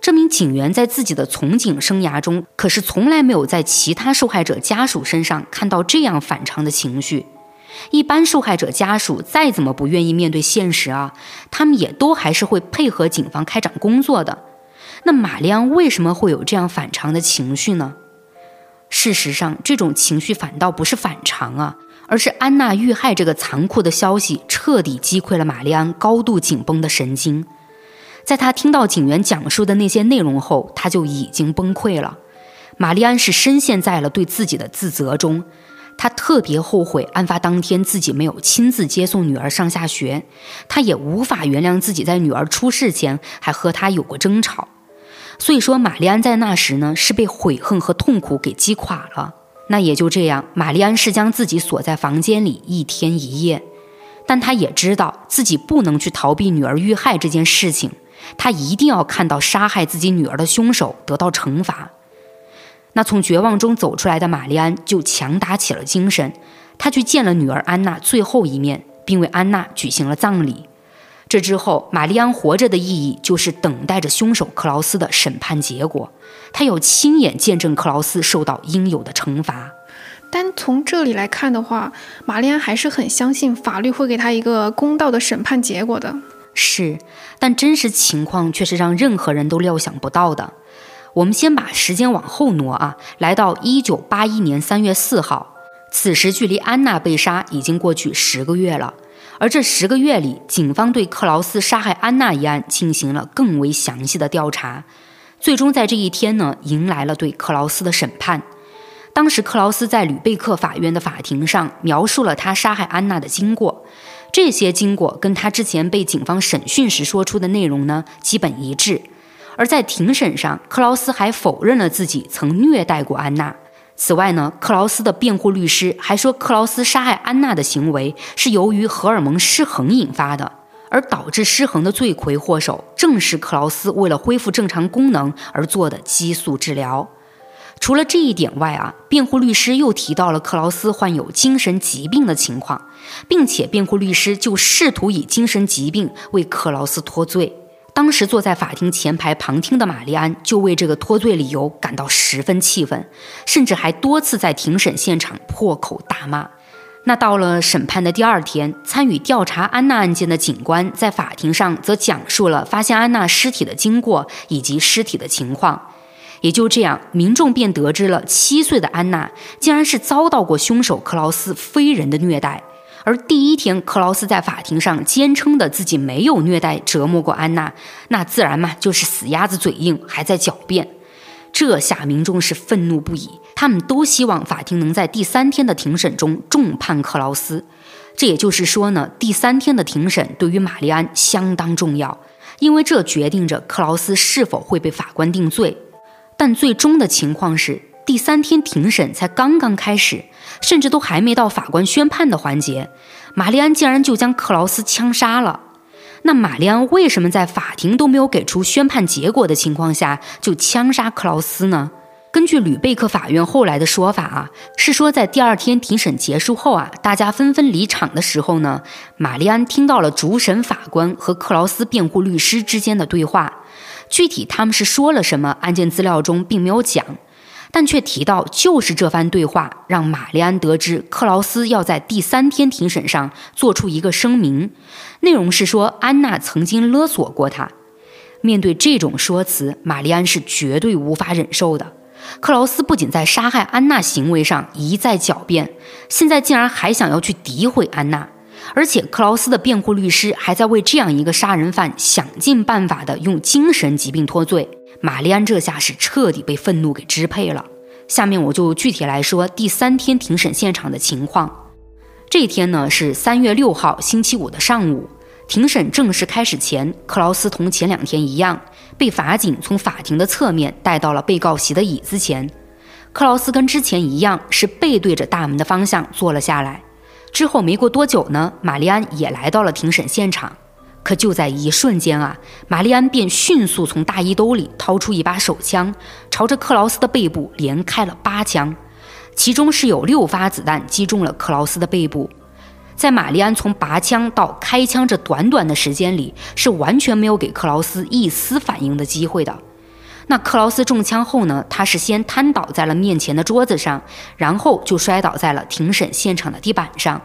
这名警员在自己的从警生涯中，可是从来没有在其他受害者家属身上看到这样反常的情绪。一般受害者家属再怎么不愿意面对现实啊，他们也都还是会配合警方开展工作的。那玛丽安为什么会有这样反常的情绪呢？事实上，这种情绪反倒不是反常啊，而是安娜遇害这个残酷的消息彻底击溃了玛丽安高度紧绷的神经。在她听到警员讲述的那些内容后，她就已经崩溃了。玛丽安是深陷在了对自己的自责中。他特别后悔案发当天自己没有亲自接送女儿上下学，他也无法原谅自己在女儿出事前还和她有过争吵。所以说，玛丽安在那时呢是被悔恨和痛苦给击垮了。那也就这样，玛丽安是将自己锁在房间里一天一夜，但她也知道自己不能去逃避女儿遇害这件事情，她一定要看到杀害自己女儿的凶手得到惩罚。那从绝望中走出来的玛丽安就强打起了精神，她去见了女儿安娜最后一面，并为安娜举行了葬礼。这之后，玛丽安活着的意义就是等待着凶手克劳斯的审判结果，她要亲眼见证克劳斯受到应有的惩罚。但从这里来看的话，玛丽安还是很相信法律会给她一个公道的审判结果的。是，但真实情况却是让任何人都料想不到的。我们先把时间往后挪啊，来到一九八一年三月四号，此时距离安娜被杀已经过去十个月了。而这十个月里，警方对克劳斯杀害安娜一案进行了更为详细的调查，最终在这一天呢，迎来了对克劳斯的审判。当时克劳斯在吕贝克法院的法庭上描述了他杀害安娜的经过，这些经过跟他之前被警方审讯时说出的内容呢，基本一致。而在庭审上，克劳斯还否认了自己曾虐待过安娜。此外呢，克劳斯的辩护律师还说，克劳斯杀害安娜的行为是由于荷尔蒙失衡引发的，而导致失衡的罪魁祸首正是克劳斯为了恢复正常功能而做的激素治疗。除了这一点外啊，辩护律师又提到了克劳斯患有精神疾病的情况，并且辩护律师就试图以精神疾病为克劳斯脱罪。当时坐在法庭前排旁听的玛丽安就为这个脱罪理由感到十分气愤，甚至还多次在庭审现场破口大骂。那到了审判的第二天，参与调查安娜案件的警官在法庭上则讲述了发现安娜尸体的经过以及尸体的情况。也就这样，民众便得知了七岁的安娜竟然是遭到过凶手克劳斯非人的虐待。而第一天，克劳斯在法庭上坚称的自己没有虐待折磨过安娜，那自然嘛就是死鸭子嘴硬，还在狡辩。这下民众是愤怒不已，他们都希望法庭能在第三天的庭审中重判克劳斯。这也就是说呢，第三天的庭审对于玛丽安相当重要，因为这决定着克劳斯是否会被法官定罪。但最终的情况是。第三天庭审才刚刚开始，甚至都还没到法官宣判的环节，玛丽安竟然就将克劳斯枪杀了。那玛丽安为什么在法庭都没有给出宣判结果的情况下就枪杀克劳斯呢？根据吕贝克法院后来的说法啊，是说在第二天庭审结束后啊，大家纷纷离场的时候呢，玛丽安听到了主审法官和克劳斯辩护律师之间的对话，具体他们是说了什么，案件资料中并没有讲。但却提到，就是这番对话让玛丽安得知克劳斯要在第三天庭审上做出一个声明，内容是说安娜曾经勒索过他。面对这种说辞，玛丽安是绝对无法忍受的。克劳斯不仅在杀害安娜行为上一再狡辩，现在竟然还想要去诋毁安娜，而且克劳斯的辩护律师还在为这样一个杀人犯想尽办法的用精神疾病脱罪。玛丽安这下是彻底被愤怒给支配了。下面我就具体来说第三天庭审现场的情况。这天呢是三月六号星期五的上午，庭审正式开始前，克劳斯同前两天一样，被法警从法庭的侧面带到了被告席的椅子前。克劳斯跟之前一样，是背对着大门的方向坐了下来。之后没过多久呢，玛丽安也来到了庭审现场。可就在一瞬间啊，玛丽安便迅速从大衣兜里掏出一把手枪，朝着克劳斯的背部连开了八枪，其中是有六发子弹击中了克劳斯的背部。在玛丽安从拔枪到开枪这短短的时间里，是完全没有给克劳斯一丝反应的机会的。那克劳斯中枪后呢，他是先瘫倒在了面前的桌子上，然后就摔倒在了庭审现场的地板上。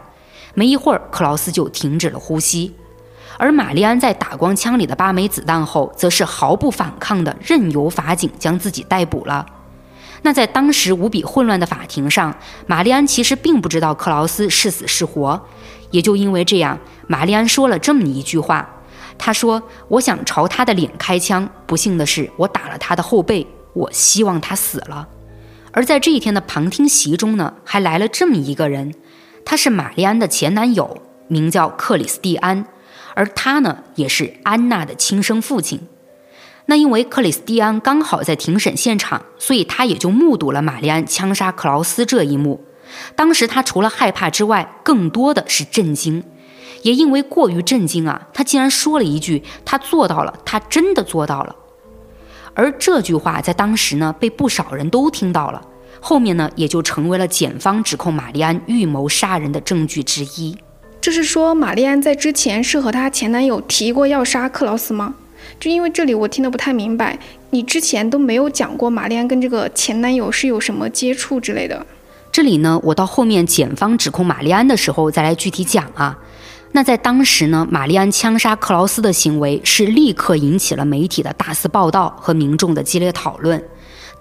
没一会儿，克劳斯就停止了呼吸。而玛丽安在打光枪里的八枚子弹后，则是毫不反抗的任由法警将自己逮捕了。那在当时无比混乱的法庭上，玛丽安其实并不知道克劳斯是死是活。也就因为这样，玛丽安说了这么一句话：“他说，我想朝他的脸开枪，不幸的是，我打了他的后背。我希望他死了。”而在这一天的旁听席中呢，还来了这么一个人，他是玛丽安的前男友，名叫克里斯蒂安。而他呢，也是安娜的亲生父亲。那因为克里斯蒂安刚好在庭审现场，所以他也就目睹了玛丽安枪杀克劳斯这一幕。当时他除了害怕之外，更多的是震惊。也因为过于震惊啊，他竟然说了一句：“他做到了，他真的做到了。”而这句话在当时呢，被不少人都听到了。后面呢，也就成为了检方指控玛丽安预谋杀人的证据之一。这是说玛丽安在之前是和她前男友提过要杀克劳斯吗？就因为这里我听得不太明白，你之前都没有讲过玛丽安跟这个前男友是有什么接触之类的。这里呢，我到后面检方指控玛丽安的时候再来具体讲啊。那在当时呢，玛丽安枪杀克劳斯的行为是立刻引起了媒体的大肆报道和民众的激烈讨论。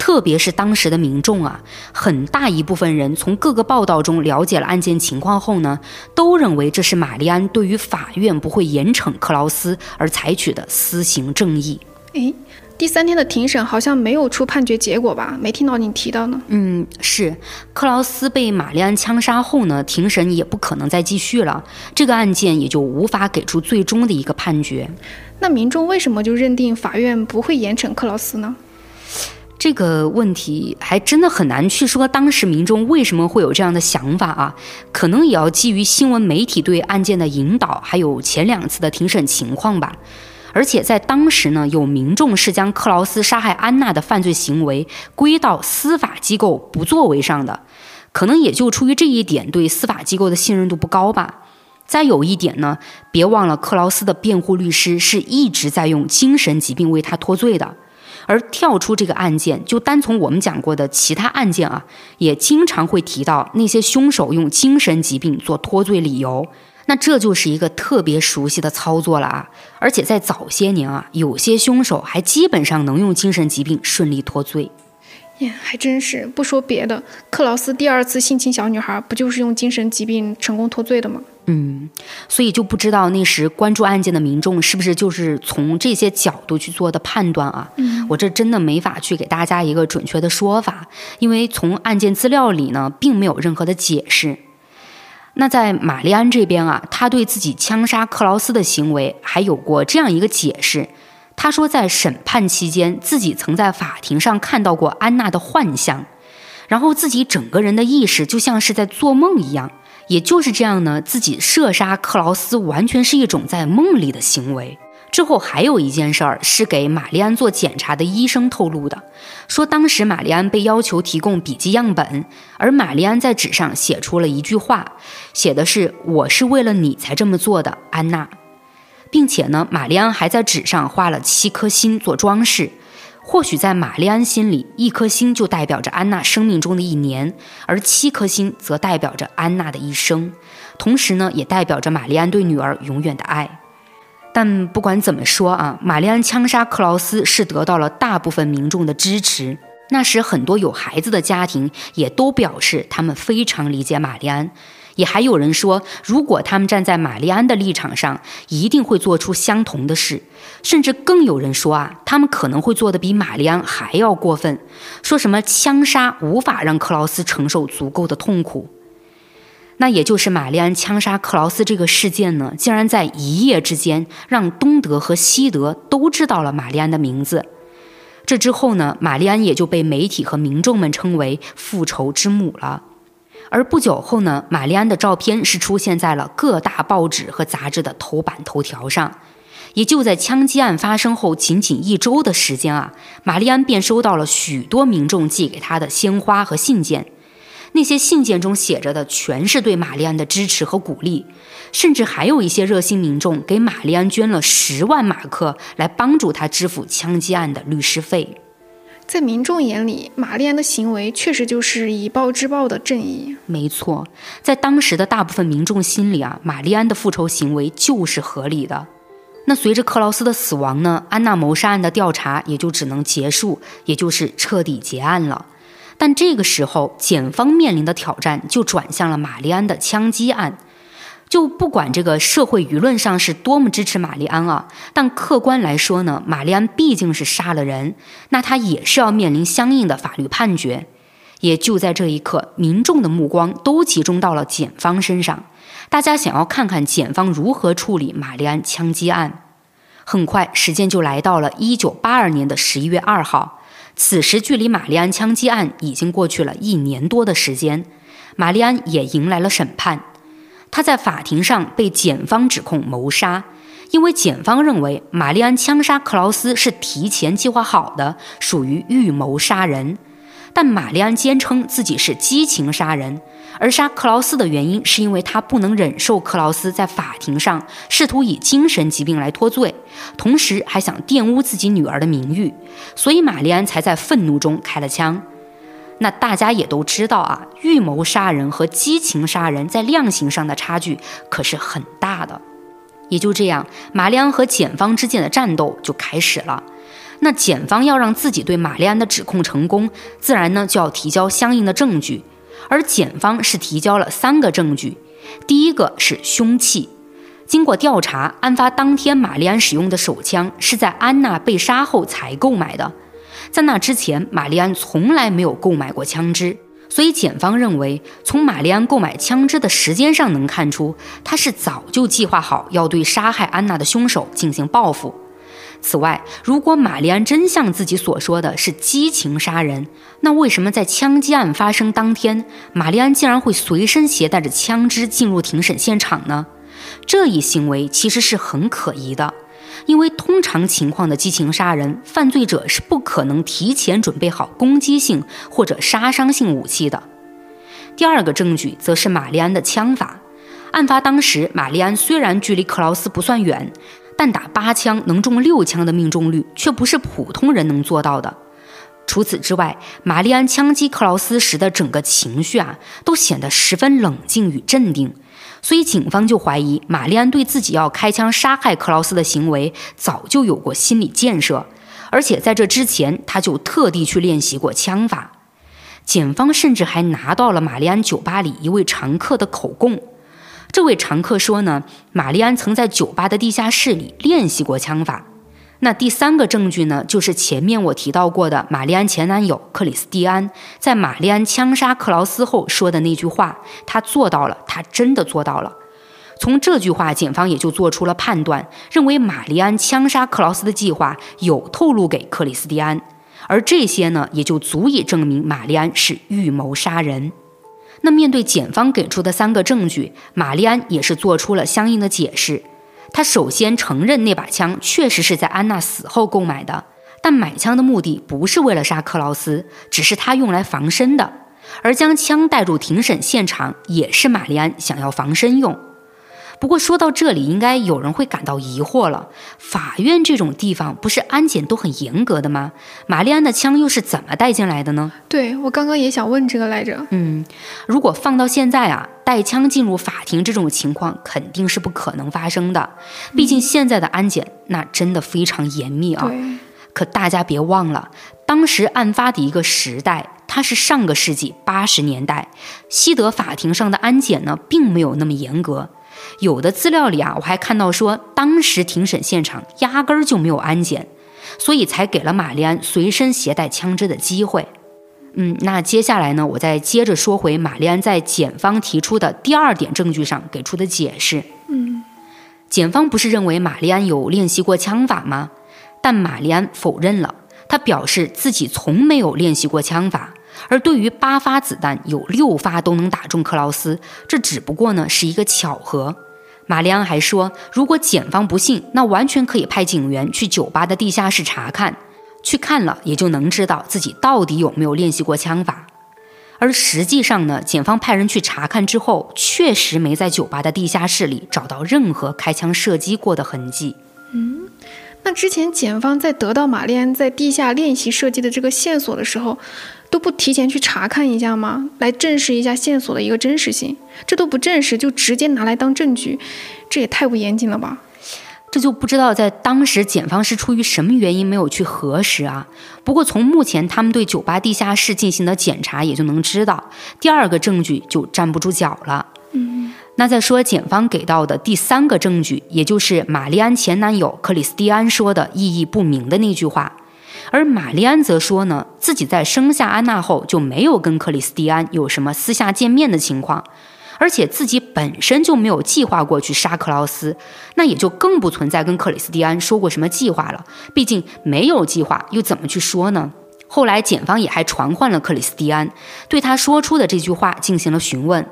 特别是当时的民众啊，很大一部分人从各个报道中了解了案件情况后呢，都认为这是玛丽安对于法院不会严惩克劳斯而采取的私刑正义。诶，第三天的庭审好像没有出判决结果吧？没听到你提到呢。嗯，是克劳斯被玛丽安枪杀后呢，庭审也不可能再继续了，这个案件也就无法给出最终的一个判决。那民众为什么就认定法院不会严惩克劳斯呢？这个问题还真的很难去说，当时民众为什么会有这样的想法啊？可能也要基于新闻媒体对案件的引导，还有前两次的庭审情况吧。而且在当时呢，有民众是将克劳斯杀害安娜的犯罪行为归到司法机构不作为上的，可能也就出于这一点，对司法机构的信任度不高吧。再有一点呢，别忘了克劳斯的辩护律师是一直在用精神疾病为他脱罪的，而跳出这个案件，就单从我们讲过的其他案件啊，也经常会提到那些凶手用精神疾病做脱罪理由。那这就是一个特别熟悉的操作了啊！而且在早些年啊，有些凶手还基本上能用精神疾病顺利脱罪。呀，还真是！不说别的，克劳斯第二次性侵小女孩，不就是用精神疾病成功脱罪的吗？嗯，所以就不知道那时关注案件的民众是不是就是从这些角度去做的判断啊？嗯，我这真的没法去给大家一个准确的说法，因为从案件资料里呢，并没有任何的解释。那在玛丽安这边啊，他对自己枪杀克劳斯的行为还有过这样一个解释。他说，在审判期间，自己曾在法庭上看到过安娜的幻象，然后自己整个人的意识就像是在做梦一样。也就是这样呢，自己射杀克劳斯完全是一种在梦里的行为。之后还有一件事儿是给玛丽安做检查的医生透露的，说当时玛丽安被要求提供笔记样本，而玛丽安在纸上写出了一句话，写的是“我是为了你才这么做的，安娜”，并且呢，玛丽安还在纸上画了七颗星做装饰。或许在玛丽安心里，一颗星就代表着安娜生命中的一年，而七颗星则代表着安娜的一生，同时呢，也代表着玛丽安对女儿永远的爱。但不管怎么说啊，玛丽安枪杀克劳斯是得到了大部分民众的支持。那时很多有孩子的家庭也都表示他们非常理解玛丽安，也还有人说，如果他们站在玛丽安的立场上，一定会做出相同的事。甚至更有人说啊，他们可能会做的比玛丽安还要过分，说什么枪杀无法让克劳斯承受足够的痛苦。那也就是玛丽安枪杀克劳斯这个事件呢，竟然在一夜之间让东德和西德都知道了玛丽安的名字。这之后呢，玛丽安也就被媒体和民众们称为复仇之母了。而不久后呢，玛丽安的照片是出现在了各大报纸和杂志的头版头条上。也就在枪击案发生后仅仅一周的时间啊，玛丽安便收到了许多民众寄给她的鲜花和信件。那些信件中写着的全是对玛丽安的支持和鼓励，甚至还有一些热心民众给玛丽安捐了十万马克，来帮助她支付枪击案的律师费。在民众眼里，玛丽安的行为确实就是以暴制暴的正义。没错，在当时的大部分民众心里啊，玛丽安的复仇行为就是合理的。那随着克劳斯的死亡呢，安娜谋杀案的调查也就只能结束，也就是彻底结案了。但这个时候，检方面临的挑战就转向了玛丽安的枪击案。就不管这个社会舆论上是多么支持玛丽安啊，但客观来说呢，玛丽安毕竟是杀了人，那她也是要面临相应的法律判决。也就在这一刻，民众的目光都集中到了检方身上，大家想要看看检方如何处理玛丽安枪击案。很快，时间就来到了一九八二年的十一月二号。此时，距离玛丽安枪击案已经过去了一年多的时间，玛丽安也迎来了审判。他在法庭上被检方指控谋杀，因为检方认为玛丽安枪杀克劳斯是提前计划好的，属于预谋杀人。但玛丽安坚称自己是激情杀人。而杀克劳斯的原因，是因为他不能忍受克劳斯在法庭上试图以精神疾病来脱罪，同时还想玷污自己女儿的名誉，所以玛丽安才在愤怒中开了枪。那大家也都知道啊，预谋杀人和激情杀人在量刑上的差距可是很大的。也就这样，玛丽安和检方之间的战斗就开始了。那检方要让自己对玛丽安的指控成功，自然呢就要提交相应的证据。而检方是提交了三个证据，第一个是凶器，经过调查，案发当天玛丽安使用的手枪是在安娜被杀后才购买的，在那之前，玛丽安从来没有购买过枪支。所以，检方认为，从玛丽安购买枪支的时间上能看出，他是早就计划好要对杀害安娜的凶手进行报复。此外，如果玛丽安真像自己所说的是激情杀人，那为什么在枪击案发生当天，玛丽安竟然会随身携带着枪支进入庭审现场呢？这一行为其实是很可疑的。因为通常情况的激情杀人，犯罪者是不可能提前准备好攻击性或者杀伤性武器的。第二个证据则是玛丽安的枪法。案发当时，玛丽安虽然距离克劳斯不算远，但打八枪能中六枪的命中率却不是普通人能做到的。除此之外，玛丽安枪击克劳斯时的整个情绪啊，都显得十分冷静与镇定。所以，警方就怀疑玛丽安对自己要开枪杀害克劳斯的行为早就有过心理建设，而且在这之前，他就特地去练习过枪法。检方甚至还拿到了玛丽安酒吧里一位常客的口供。这位常客说呢，玛丽安曾在酒吧的地下室里练习过枪法。那第三个证据呢，就是前面我提到过的玛丽安前男友克里斯蒂安在玛丽安枪杀克劳斯后说的那句话：“他做到了，他真的做到了。”从这句话，检方也就做出了判断，认为玛丽安枪杀克劳斯的计划有透露给克里斯蒂安，而这些呢，也就足以证明玛丽安是预谋杀人。那面对检方给出的三个证据，玛丽安也是做出了相应的解释。他首先承认那把枪确实是在安娜死后购买的，但买枪的目的不是为了杀克劳斯，只是他用来防身的。而将枪带入庭审现场也是玛丽安想要防身用。不过说到这里，应该有人会感到疑惑了：法院这种地方不是安检都很严格的吗？玛丽安的枪又是怎么带进来的呢？对我刚刚也想问这个来着。嗯，如果放到现在啊，带枪进入法庭这种情况肯定是不可能发生的。毕竟现在的安检那真的非常严密啊。可大家别忘了，当时案发的一个时代，它是上个世纪八十年代，西德法庭上的安检呢，并没有那么严格。有的资料里啊，我还看到说，当时庭审现场压根儿就没有安检，所以才给了玛丽安随身携带枪支的机会。嗯，那接下来呢，我再接着说回玛丽安在检方提出的第二点证据上给出的解释。嗯，检方不是认为玛丽安有练习过枪法吗？但玛丽安否认了，他表示自己从没有练习过枪法。而对于八发子弹有六发都能打中克劳斯，这只不过呢是一个巧合。玛丽安还说，如果检方不信，那完全可以派警员去酒吧的地下室查看，去看了也就能知道自己到底有没有练习过枪法。而实际上呢，检方派人去查看之后，确实没在酒吧的地下室里找到任何开枪射击过的痕迹。嗯。那之前检方在得到玛丽安在地下练习射击的这个线索的时候，都不提前去查看一下吗？来证实一下线索的一个真实性？这都不证实就直接拿来当证据，这也太不严谨了吧？这就不知道在当时检方是出于什么原因没有去核实啊？不过从目前他们对酒吧地下室进行的检查，也就能知道第二个证据就站不住脚了。嗯。那再说检方给到的第三个证据，也就是玛丽安前男友克里斯蒂安说的意义不明的那句话，而玛丽安则说呢，自己在生下安娜后就没有跟克里斯蒂安有什么私下见面的情况，而且自己本身就没有计划过去杀克劳斯，那也就更不存在跟克里斯蒂安说过什么计划了。毕竟没有计划，又怎么去说呢？后来检方也还传唤了克里斯蒂安，对他说出的这句话进行了询问。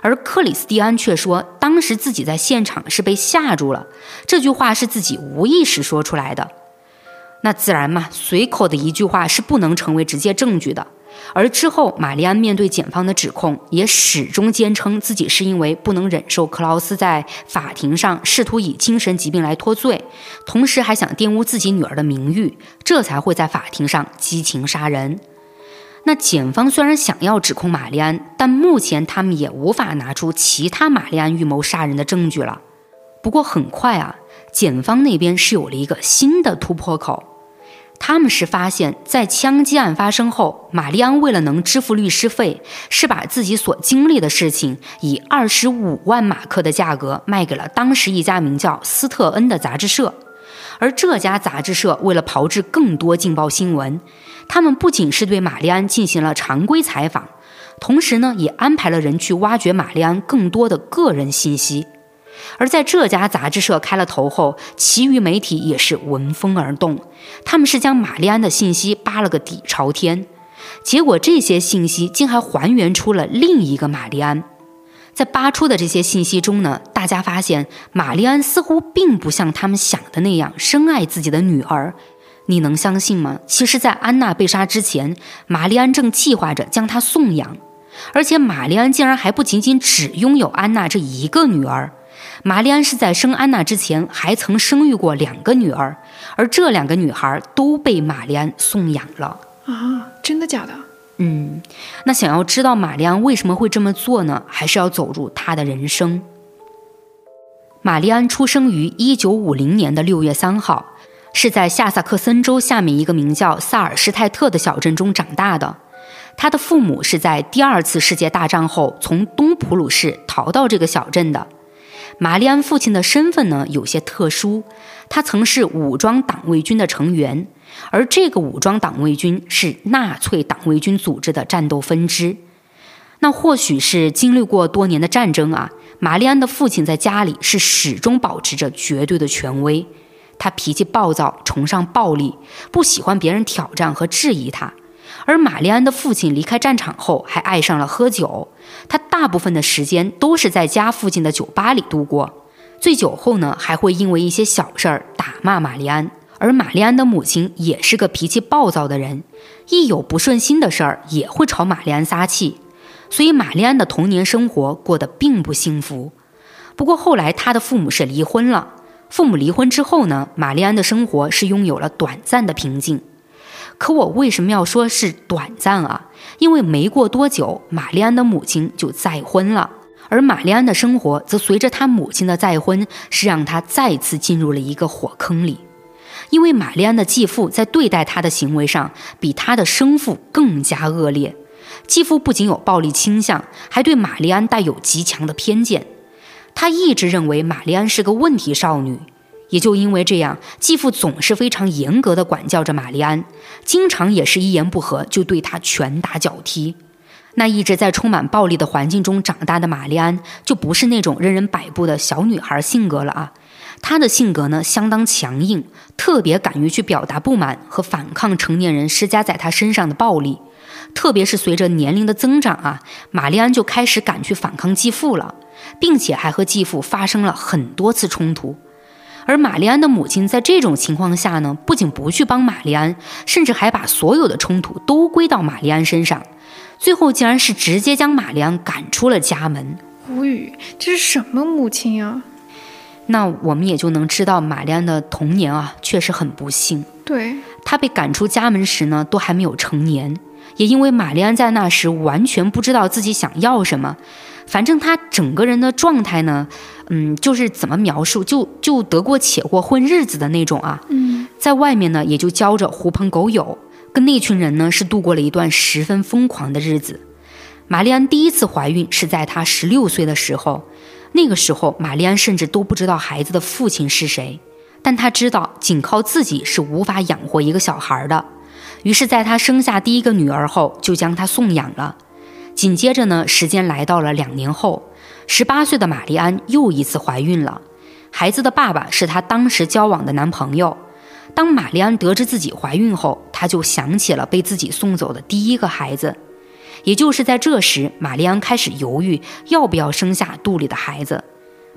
而克里斯蒂安却说，当时自己在现场是被吓住了，这句话是自己无意识说出来的。那自然嘛，随口的一句话是不能成为直接证据的。而之后，玛丽安面对检方的指控，也始终坚称自己是因为不能忍受克劳斯在法庭上试图以精神疾病来脱罪，同时还想玷污自己女儿的名誉，这才会在法庭上激情杀人。那检方虽然想要指控玛丽安，但目前他们也无法拿出其他玛丽安预谋杀人的证据了。不过很快啊，检方那边是有了一个新的突破口。他们是发现，在枪击案发生后，玛丽安为了能支付律师费，是把自己所经历的事情以二十五万马克的价格卖给了当时一家名叫斯特恩的杂志社。而这家杂志社为了炮制更多劲爆新闻，他们不仅是对玛丽安进行了常规采访，同时呢，也安排了人去挖掘玛丽安更多的个人信息。而在这家杂志社开了头后，其余媒体也是闻风而动。他们是将玛丽安的信息扒了个底朝天，结果这些信息竟还还原出了另一个玛丽安。在扒出的这些信息中呢，大家发现玛丽安似乎并不像他们想的那样深爱自己的女儿。你能相信吗？其实，在安娜被杀之前，玛丽安正计划着将她送养，而且玛丽安竟然还不仅仅只拥有安娜这一个女儿。玛丽安是在生安娜之前还曾生育过两个女儿，而这两个女孩都被玛丽安送养了啊！真的假的？嗯，那想要知道玛丽安为什么会这么做呢？还是要走入她的人生。玛丽安出生于一九五零年的六月三号，是在下萨克森州下面一个名叫萨尔施泰特的小镇中长大的。她的父母是在第二次世界大战后从东普鲁士逃到这个小镇的。玛丽安父亲的身份呢有些特殊，他曾是武装党卫军的成员，而这个武装党卫军是纳粹党卫军组织的战斗分支。那或许是经历过多年的战争啊，玛丽安的父亲在家里是始终保持着绝对的权威。他脾气暴躁，崇尚暴力，不喜欢别人挑战和质疑他。而玛丽安的父亲离开战场后，还爱上了喝酒。他大部分的时间都是在家附近的酒吧里度过。醉酒后呢，还会因为一些小事儿打骂玛丽安。而玛丽安的母亲也是个脾气暴躁的人，一有不顺心的事儿也会朝玛丽安撒气。所以玛丽安的童年生活过得并不幸福。不过后来他的父母是离婚了。父母离婚之后呢，玛丽安的生活是拥有了短暂的平静。可我为什么要说是短暂啊？因为没过多久，玛丽安的母亲就再婚了，而玛丽安的生活则随着她母亲的再婚，是让她再次进入了一个火坑里。因为玛丽安的继父在对待她的行为上，比她的生父更加恶劣。继父不仅有暴力倾向，还对玛丽安带有极强的偏见。他一直认为玛丽安是个问题少女。也就因为这样，继父总是非常严格的管教着玛丽安，经常也是一言不合就对她拳打脚踢。那一直在充满暴力的环境中长大的玛丽安，就不是那种任人摆布的小女孩性格了啊。她的性格呢，相当强硬，特别敢于去表达不满和反抗成年人施加在她身上的暴力。特别是随着年龄的增长啊，玛丽安就开始敢去反抗继父了，并且还和继父发生了很多次冲突。而玛丽安的母亲在这种情况下呢，不仅不去帮玛丽安，甚至还把所有的冲突都归到玛丽安身上，最后竟然是直接将玛丽安赶出了家门。无语，这是什么母亲呀？那我们也就能知道玛丽安的童年啊，确实很不幸。对，她被赶出家门时呢，都还没有成年，也因为玛丽安在那时完全不知道自己想要什么。反正她整个人的状态呢，嗯，就是怎么描述，就就得过且过混日子的那种啊。嗯，在外面呢，也就交着狐朋狗友，跟那群人呢是度过了一段十分疯狂的日子。玛丽安第一次怀孕是在她十六岁的时候，那个时候玛丽安甚至都不知道孩子的父亲是谁，但她知道仅靠自己是无法养活一个小孩的，于是在她生下第一个女儿后，就将她送养了。紧接着呢，时间来到了两年后，十八岁的玛丽安又一次怀孕了。孩子的爸爸是她当时交往的男朋友。当玛丽安得知自己怀孕后，她就想起了被自己送走的第一个孩子。也就是在这时，玛丽安开始犹豫要不要生下肚里的孩子。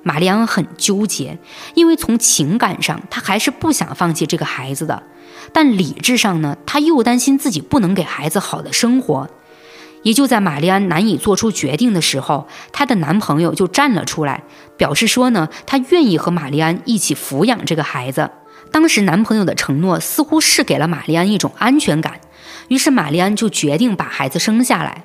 玛丽安很纠结，因为从情感上她还是不想放弃这个孩子的，但理智上呢，她又担心自己不能给孩子好的生活。也就在玛丽安难以做出决定的时候，她的男朋友就站了出来，表示说呢，他愿意和玛丽安一起抚养这个孩子。当时男朋友的承诺似乎是给了玛丽安一种安全感，于是玛丽安就决定把孩子生下来。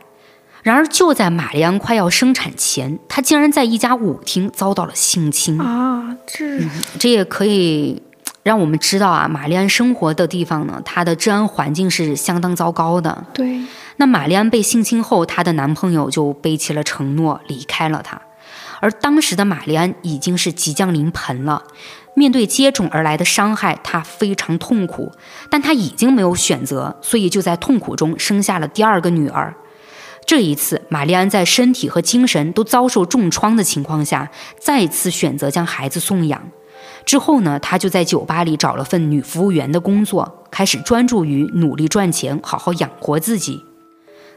然而就在玛丽安快要生产前，她竟然在一家舞厅遭到了性侵啊！这这也可以让我们知道啊，玛丽安生活的地方呢，她的治安环境是相当糟糕的。对，那玛丽安被性侵后，她的男朋友就背弃了承诺，离开了她。而当时的玛丽安已经是即将临盆了，面对接踵而来的伤害，她非常痛苦，但她已经没有选择，所以就在痛苦中生下了第二个女儿。这一次，玛丽安在身体和精神都遭受重创的情况下，再次选择将孩子送养。之后呢，她就在酒吧里找了份女服务员的工作，开始专注于努力赚钱，好好养活自己。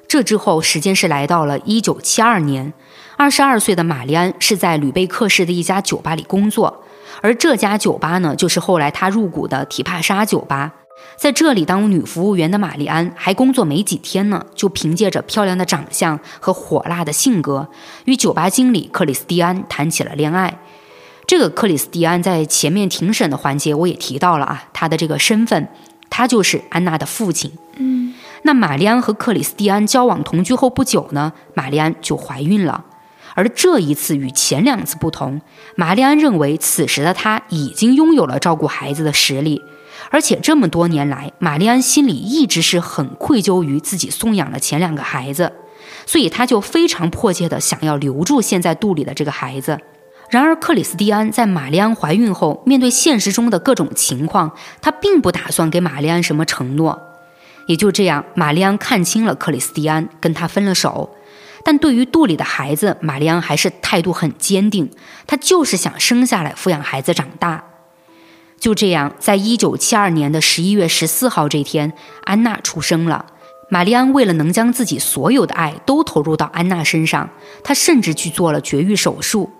这之后，时间是来到了一九七二年，二十二岁的玛丽安是在吕贝克市的一家酒吧里工作，而这家酒吧呢，就是后来他入股的提帕莎酒吧。在这里当女服务员的玛丽安还工作没几天呢，就凭借着漂亮的长相和火辣的性格，与酒吧经理克里斯蒂安谈起了恋爱。这个克里斯蒂安在前面庭审的环节我也提到了啊，他的这个身份，他就是安娜的父亲。嗯，那玛丽安和克里斯蒂安交往同居后不久呢，玛丽安就怀孕了。而这一次与前两次不同，玛丽安认为此时的她已经拥有了照顾孩子的实力。而且这么多年来，玛丽安心里一直是很愧疚于自己送养了前两个孩子，所以她就非常迫切的想要留住现在肚里的这个孩子。然而，克里斯蒂安在玛丽安怀孕后，面对现实中的各种情况，他并不打算给玛丽安什么承诺。也就这样，玛丽安看清了克里斯蒂安，跟他分了手。但对于肚里的孩子，玛丽安还是态度很坚定，她就是想生下来抚养孩子长大。就这样，在一九七二年的十一月十四号这天，安娜出生了。玛丽安为了能将自己所有的爱都投入到安娜身上，她甚至去做了绝育手术。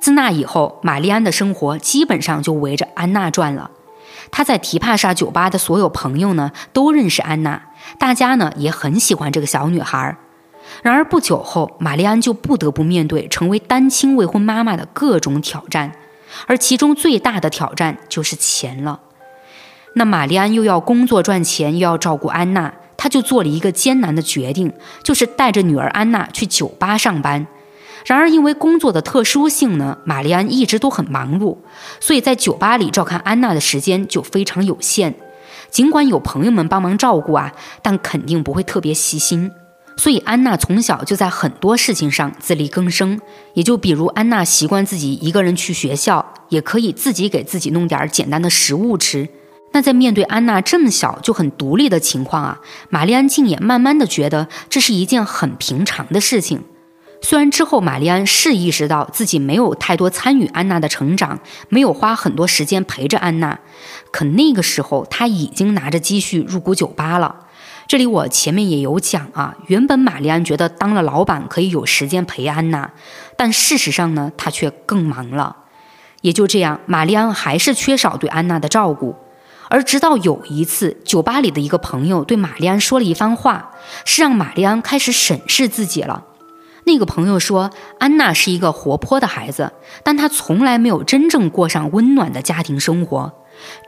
自那以后，玛丽安的生活基本上就围着安娜转了。他在提帕莎酒吧的所有朋友呢，都认识安娜，大家呢也很喜欢这个小女孩。然而不久后，玛丽安就不得不面对成为单亲未婚妈妈的各种挑战。而其中最大的挑战就是钱了。那玛丽安又要工作赚钱，又要照顾安娜，她就做了一个艰难的决定，就是带着女儿安娜去酒吧上班。然而因为工作的特殊性呢，玛丽安一直都很忙碌，所以在酒吧里照看安娜的时间就非常有限。尽管有朋友们帮忙照顾啊，但肯定不会特别细心。所以安娜从小就在很多事情上自力更生，也就比如安娜习惯自己一个人去学校，也可以自己给自己弄点简单的食物吃。那在面对安娜这么小就很独立的情况啊，玛丽安竟也慢慢的觉得这是一件很平常的事情。虽然之后玛丽安是意识到自己没有太多参与安娜的成长，没有花很多时间陪着安娜，可那个时候她已经拿着积蓄入股酒吧了。这里我前面也有讲啊，原本玛丽安觉得当了老板可以有时间陪安娜，但事实上呢，她却更忙了。也就这样，玛丽安还是缺少对安娜的照顾。而直到有一次，酒吧里的一个朋友对玛丽安说了一番话，是让玛丽安开始审视自己了。那个朋友说，安娜是一个活泼的孩子，但她从来没有真正过上温暖的家庭生活。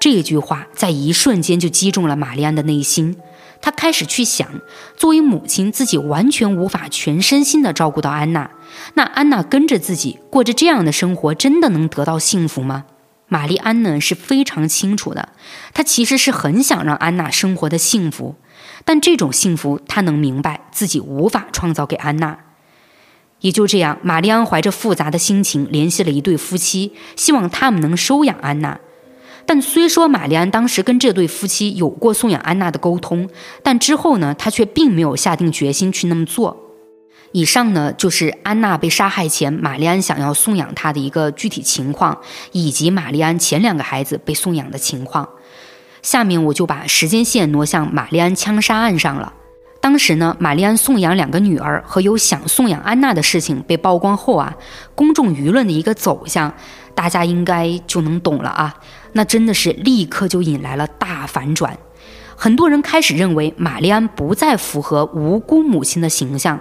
这句话在一瞬间就击中了玛丽安的内心。她开始去想，作为母亲，自己完全无法全身心地照顾到安娜。那安娜跟着自己过着这样的生活，真的能得到幸福吗？玛丽安呢是非常清楚的，她其实是很想让安娜生活的幸福，但这种幸福，她能明白自己无法创造给安娜。也就这样，玛丽安怀着复杂的心情联系了一对夫妻，希望他们能收养安娜。但虽说玛丽安当时跟这对夫妻有过送养安娜的沟通，但之后呢，她却并没有下定决心去那么做。以上呢，就是安娜被杀害前，玛丽安想要送养她的一个具体情况，以及玛丽安前两个孩子被送养的情况。下面我就把时间线挪向玛丽安枪杀案上了。当时呢，玛丽安送养两个女儿和有想送养安娜的事情被曝光后啊，公众舆论的一个走向，大家应该就能懂了啊。那真的是立刻就引来了大反转，很多人开始认为玛丽安不再符合无辜母亲的形象，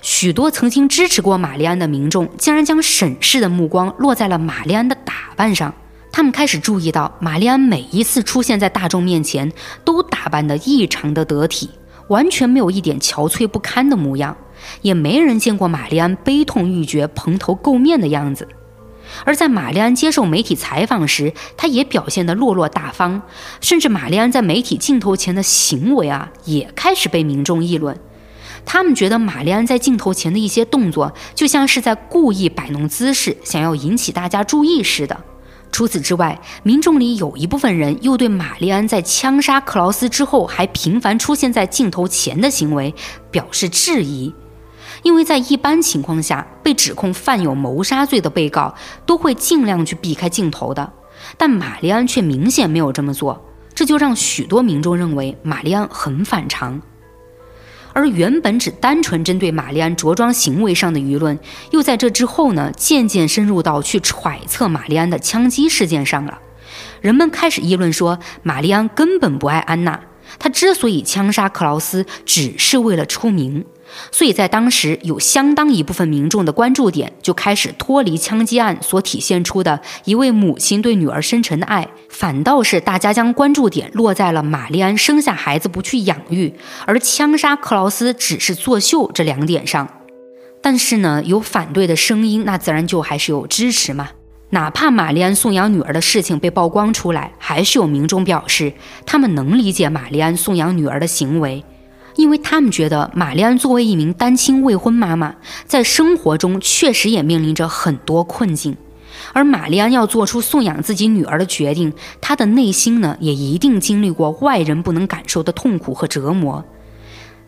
许多曾经支持过玛丽安的民众竟然将审视的目光落在了玛丽安的打扮上，他们开始注意到玛丽安每一次出现在大众面前都打扮得异常的得体，完全没有一点憔悴不堪的模样，也没人见过玛丽安悲痛欲绝、蓬头垢面的样子。而在玛丽安接受媒体采访时，她也表现得落落大方，甚至玛丽安在媒体镜头前的行为啊，也开始被民众议论。他们觉得玛丽安在镜头前的一些动作，就像是在故意摆弄姿势，想要引起大家注意似的。除此之外，民众里有一部分人又对玛丽安在枪杀克劳斯之后还频繁出现在镜头前的行为表示质疑，因为在一般情况下，被指控犯有谋杀罪的被告都会尽量去避开镜头的，但玛丽安却明显没有这么做，这就让许多民众认为玛丽安很反常。而原本只单纯针对玛丽安着装行为上的舆论，又在这之后呢，渐渐深入到去揣测玛丽安的枪击事件上了。人们开始议论说，玛丽安根本不爱安娜，她之所以枪杀克劳斯，只是为了出名。所以在当时，有相当一部分民众的关注点就开始脱离枪击案所体现出的一位母亲对女儿深沉的爱，反倒是大家将关注点落在了玛丽安生下孩子不去养育，而枪杀克劳斯只是作秀这两点上。但是呢，有反对的声音，那自然就还是有支持嘛。哪怕玛丽安送养女儿的事情被曝光出来，还是有民众表示，他们能理解玛丽安送养女儿的行为。因为他们觉得玛丽安作为一名单亲未婚妈妈，在生活中确实也面临着很多困境，而玛丽安要做出送养自己女儿的决定，她的内心呢也一定经历过外人不能感受的痛苦和折磨。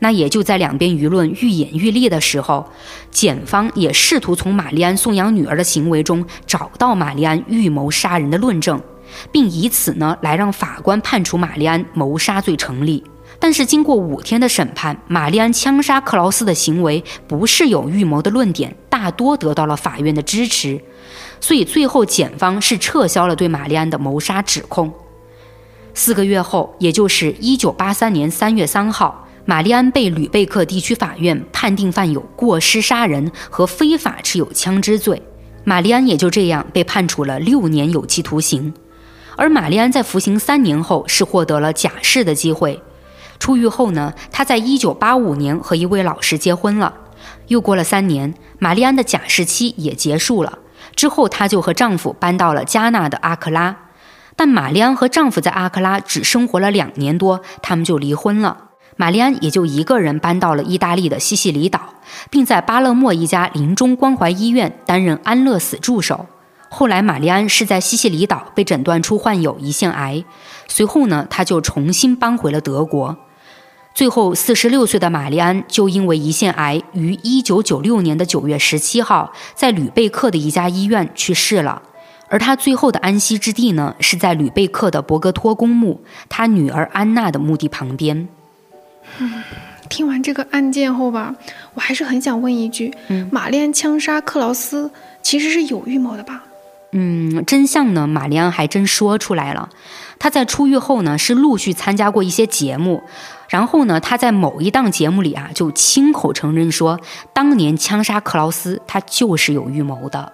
那也就在两边舆论愈演愈烈的时候，检方也试图从玛丽安送养女儿的行为中找到玛丽安预谋杀人的论证，并以此呢来让法官判处玛丽安谋杀罪成立。但是经过五天的审判，玛丽安枪杀克劳斯的行为不是有预谋的论点，大多得到了法院的支持，所以最后检方是撤销了对玛丽安的谋杀指控。四个月后，也就是一九八三年三月三号，玛丽安被吕贝克地区法院判定犯有过失杀人和非法持有枪支罪，玛丽安也就这样被判处了六年有期徒刑。而玛丽安在服刑三年后，是获得了假释的机会。出狱后呢，她在一九八五年和一位老师结婚了。又过了三年，玛丽安的假释期也结束了。之后，她就和丈夫搬到了加纳的阿克拉。但玛丽安和丈夫在阿克拉只生活了两年多，他们就离婚了。玛丽安也就一个人搬到了意大利的西西里岛，并在巴勒莫一家临终关怀医院担任安乐死助手。后来，玛丽安是在西西里岛被诊断出患有胰腺癌，随后呢，她就重新搬回了德国。最后，四十六岁的玛丽安就因为胰腺癌，于一九九六年的九月十七号，在吕贝克的一家医院去世了。而他最后的安息之地呢，是在吕贝克的博格托公墓，他女儿安娜的墓地旁边。嗯，听完这个案件后吧，我还是很想问一句：玛丽安枪杀克劳斯，其实是有预谋的吧？嗯，真相呢？玛丽安还真说出来了。她在出狱后呢，是陆续参加过一些节目，然后呢，他在某一档节目里啊，就亲口承认说，当年枪杀克劳斯，他就是有预谋的。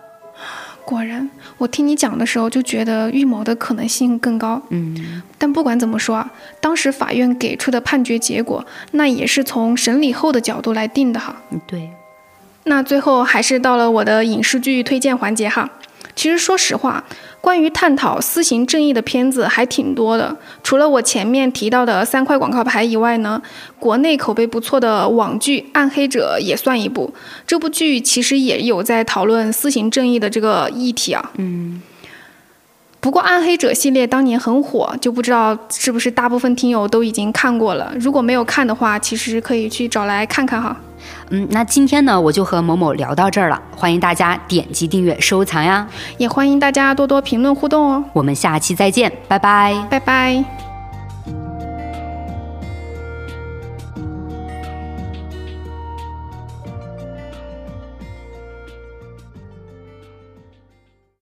果然，我听你讲的时候就觉得预谋的可能性更高。嗯，但不管怎么说啊，当时法院给出的判决结果，那也是从审理后的角度来定的哈。嗯，对。那最后还是到了我的影视剧推荐环节哈。其实说实话，关于探讨私刑正义的片子还挺多的。除了我前面提到的三块广告牌以外呢，国内口碑不错的网剧《暗黑者》也算一部。这部剧其实也有在讨论私刑正义的这个议题啊。嗯。不过《暗黑者》系列当年很火，就不知道是不是大部分听友都已经看过了。如果没有看的话，其实可以去找来看看哈。嗯，那今天呢，我就和某某聊到这儿了。欢迎大家点击订阅、收藏呀，也欢迎大家多多评论互动哦。我们下期再见，拜拜，拜拜。